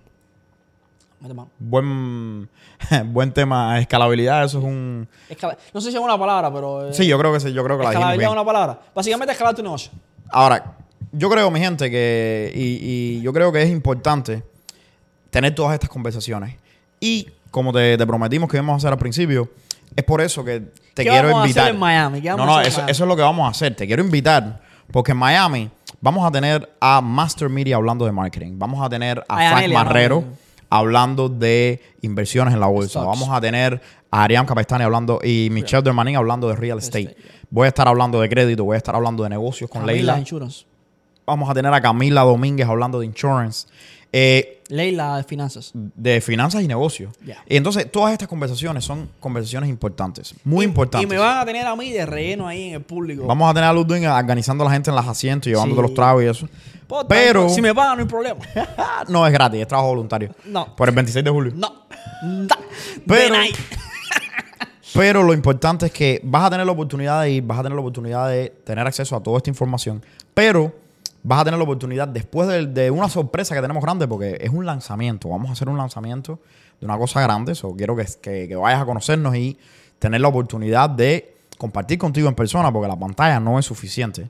S2: Mete mano.
S1: Buen, [LAUGHS] buen tema. Escalabilidad, eso es un.
S2: Escala- No sé si es una palabra, pero. eh,
S1: Sí, yo creo que sí, yo creo que la
S2: Escalabilidad
S1: bien.
S2: es una palabra. Básicamente escalar tu negocio.
S1: Ahora, yo creo, mi gente, que. Y, y yo creo que es importante tener todas estas conversaciones. Y como te, te prometimos que íbamos a hacer al principio, es por eso que te
S2: ¿Qué
S1: quiero
S2: vamos a hacer
S1: invitar.
S2: en Miami? ¿Qué
S1: no,
S2: vamos
S1: no,
S2: a hacer en
S1: eso,
S2: Miami?
S1: eso es lo que vamos a hacer. Te quiero invitar. Porque en Miami, Vamos a tener a Master Media hablando de marketing. Vamos a tener a Frank
S2: Anelia,
S1: Marrero hablando de inversiones en la bolsa.
S2: Stocks.
S1: Vamos a tener a Ariam Capestani hablando y Michelle Dermanin hablando de real estate.
S2: Estate, yeah.
S1: Voy a estar hablando de crédito, voy a estar hablando de negocios con
S2: Camila
S1: Leila.
S2: Insurance.
S1: Vamos a tener a Camila Domínguez hablando de insurance. Eh,
S2: Leila de finanzas.
S1: de finanzas y negocios.
S2: Ya.
S1: Y entonces, todas estas conversaciones son conversaciones importantes, muy
S2: Y-
S1: importantes.
S2: Y me van a tener a mí de relleno ahí en el público.
S1: Vamos a tener a Ludwig organizando a la gente en los asientos, llevándote
S2: Sí.
S1: los tragos y eso. Pero
S2: Si me pagan, no hay problema. [LAUGHS]
S1: no es gratis, es trabajo voluntario.
S2: No.
S1: Por el 26 de julio.
S2: No. No. [LAUGHS]
S1: Pero-. [LAUGHS] Pero lo importante es que vas a tener la oportunidad de ir, vas a tener la oportunidad de tener acceso a toda esta información. Pero vas a tener la oportunidad después de, de una sorpresa que tenemos grande, porque es un lanzamiento. Vamos a hacer un lanzamiento de una cosa grande. So, quiero que, que- que vayas a conocernos y tener la oportunidad de compartir contigo en persona, porque la pantalla no es suficiente.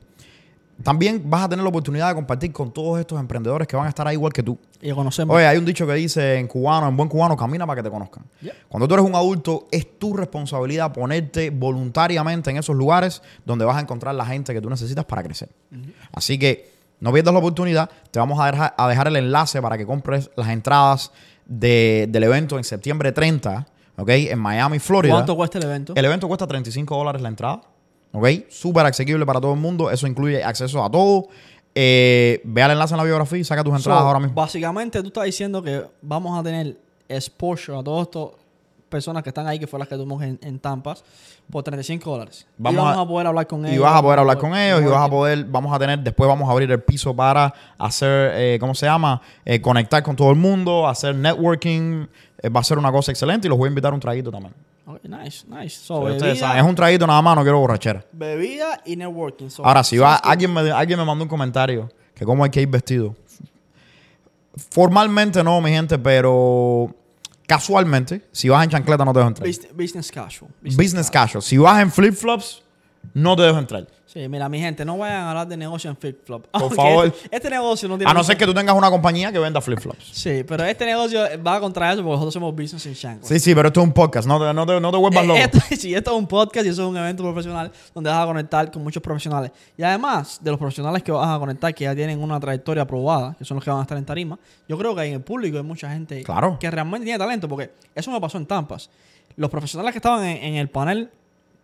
S1: También vas a tener la oportunidad de compartir con todos estos emprendedores que van a estar ahí igual que tú.
S2: Y conocemos.
S1: Oye, hay un dicho que dice en cubano, en buen cubano, camina para que te conozcan.
S2: Yeah.
S1: Cuando tú eres un adulto, es tu responsabilidad ponerte voluntariamente en esos lugares donde vas a encontrar la gente que tú necesitas para crecer. Así que no pierdas la oportunidad. Te vamos a dejar, a dejar el enlace para que compres las entradas de- del evento en septiembre 30, ¿ok? En Miami, Florida.
S2: ¿Cuánto cuesta el evento?
S1: El evento cuesta 35 dólares la entrada. ¿Ok? Súper asequible para todo el mundo. Eso incluye acceso a todo. Eh, ve al enlace en la biografía y saca tus entradas
S2: So,
S1: ahora mismo.
S2: Básicamente, tú estás diciendo que vamos a tener exposure a todas estas personas que están ahí, que fueron las que tuvimos en, en Tampas, por 35 dólares.
S1: Vamos a-
S2: a, poder hablar con ellos.
S1: Y vas a poder hablar con ellos y vas a poder, vamos a tener, después vamos a abrir el piso para hacer, eh, ¿cómo se llama? Eh, conectar con todo el mundo, hacer networking. Eh, va a ser una cosa excelente y los voy a invitar a un traguito también.
S2: Ok, nice, nice. So, bebida,
S1: saben, es un traguito nada más, no quiero borrachera.
S2: bebida y networking. So,
S1: Ahora, si va, alguien me, alguien me mandó un comentario que cómo hay que ir vestido. Formalmente no, mi gente, pero casualmente, si vas en chancleta no te dejo entrar.
S2: Bus- Business casual.
S1: Business casual. Si vas en flip-flops, no te dejo entrar.
S2: Sí, mira, mi gente, no vayan a hablar de negocio en flip-flop.
S1: Por
S2: Aunque
S1: favor.
S2: Este, este negocio no tiene...
S1: A no ser que tú tengas una compañía que venda flip-flops.
S2: Sí, pero este negocio va contra eso porque nosotros somos business in Shanghai.
S1: Sí, sí, pero esto es un podcast, no te, no te, no te vuelvas
S2: Eh,
S1: loco.
S2: esto, [LAUGHS] sí, esto es un podcast y eso es un evento profesional donde vas a conectar con muchos profesionales. Y además de los profesionales que vas a conectar, que ya tienen una trayectoria aprobada, que son los que van a estar en tarima, yo creo que en el público hay mucha gente
S1: Claro.
S2: que realmente tiene talento, porque eso me pasó en Tampas. Los profesionales que estaban en, en el panel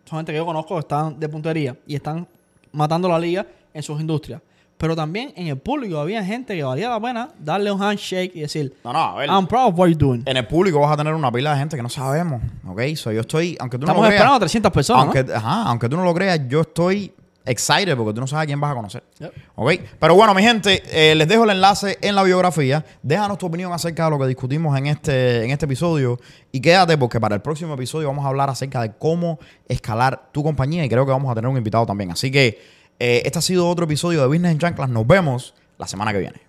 S2: son gente que yo conozco, que están de puntería y están matando la liga en sus industrias. Pero también en el público había gente que valía la pena darle un handshake y decir,
S1: No, no, a ver.
S2: I'm proud of what you're doing.
S1: En el público vas a tener una pila de gente que no sabemos, ¿ok? So, yo estoy, aunque tú no
S2: Estamos
S1: lo creas,
S2: esperando a 300 personas.
S1: ajá, aunque tú no lo creas, yo estoy excited porque tú no sabes a quién vas a conocer.
S2: Yep.
S1: ¿Ok? Pero bueno, mi gente, eh, les dejo el enlace en la biografía. Déjanos tu opinión acerca de lo que discutimos en este, en este episodio. Y quédate porque para el próximo episodio vamos a hablar acerca de cómo escalar tu compañía. Y creo que vamos a tener un invitado también. Así que eh, este ha sido otro episodio de Business en Chanclas. Nos vemos la semana que viene.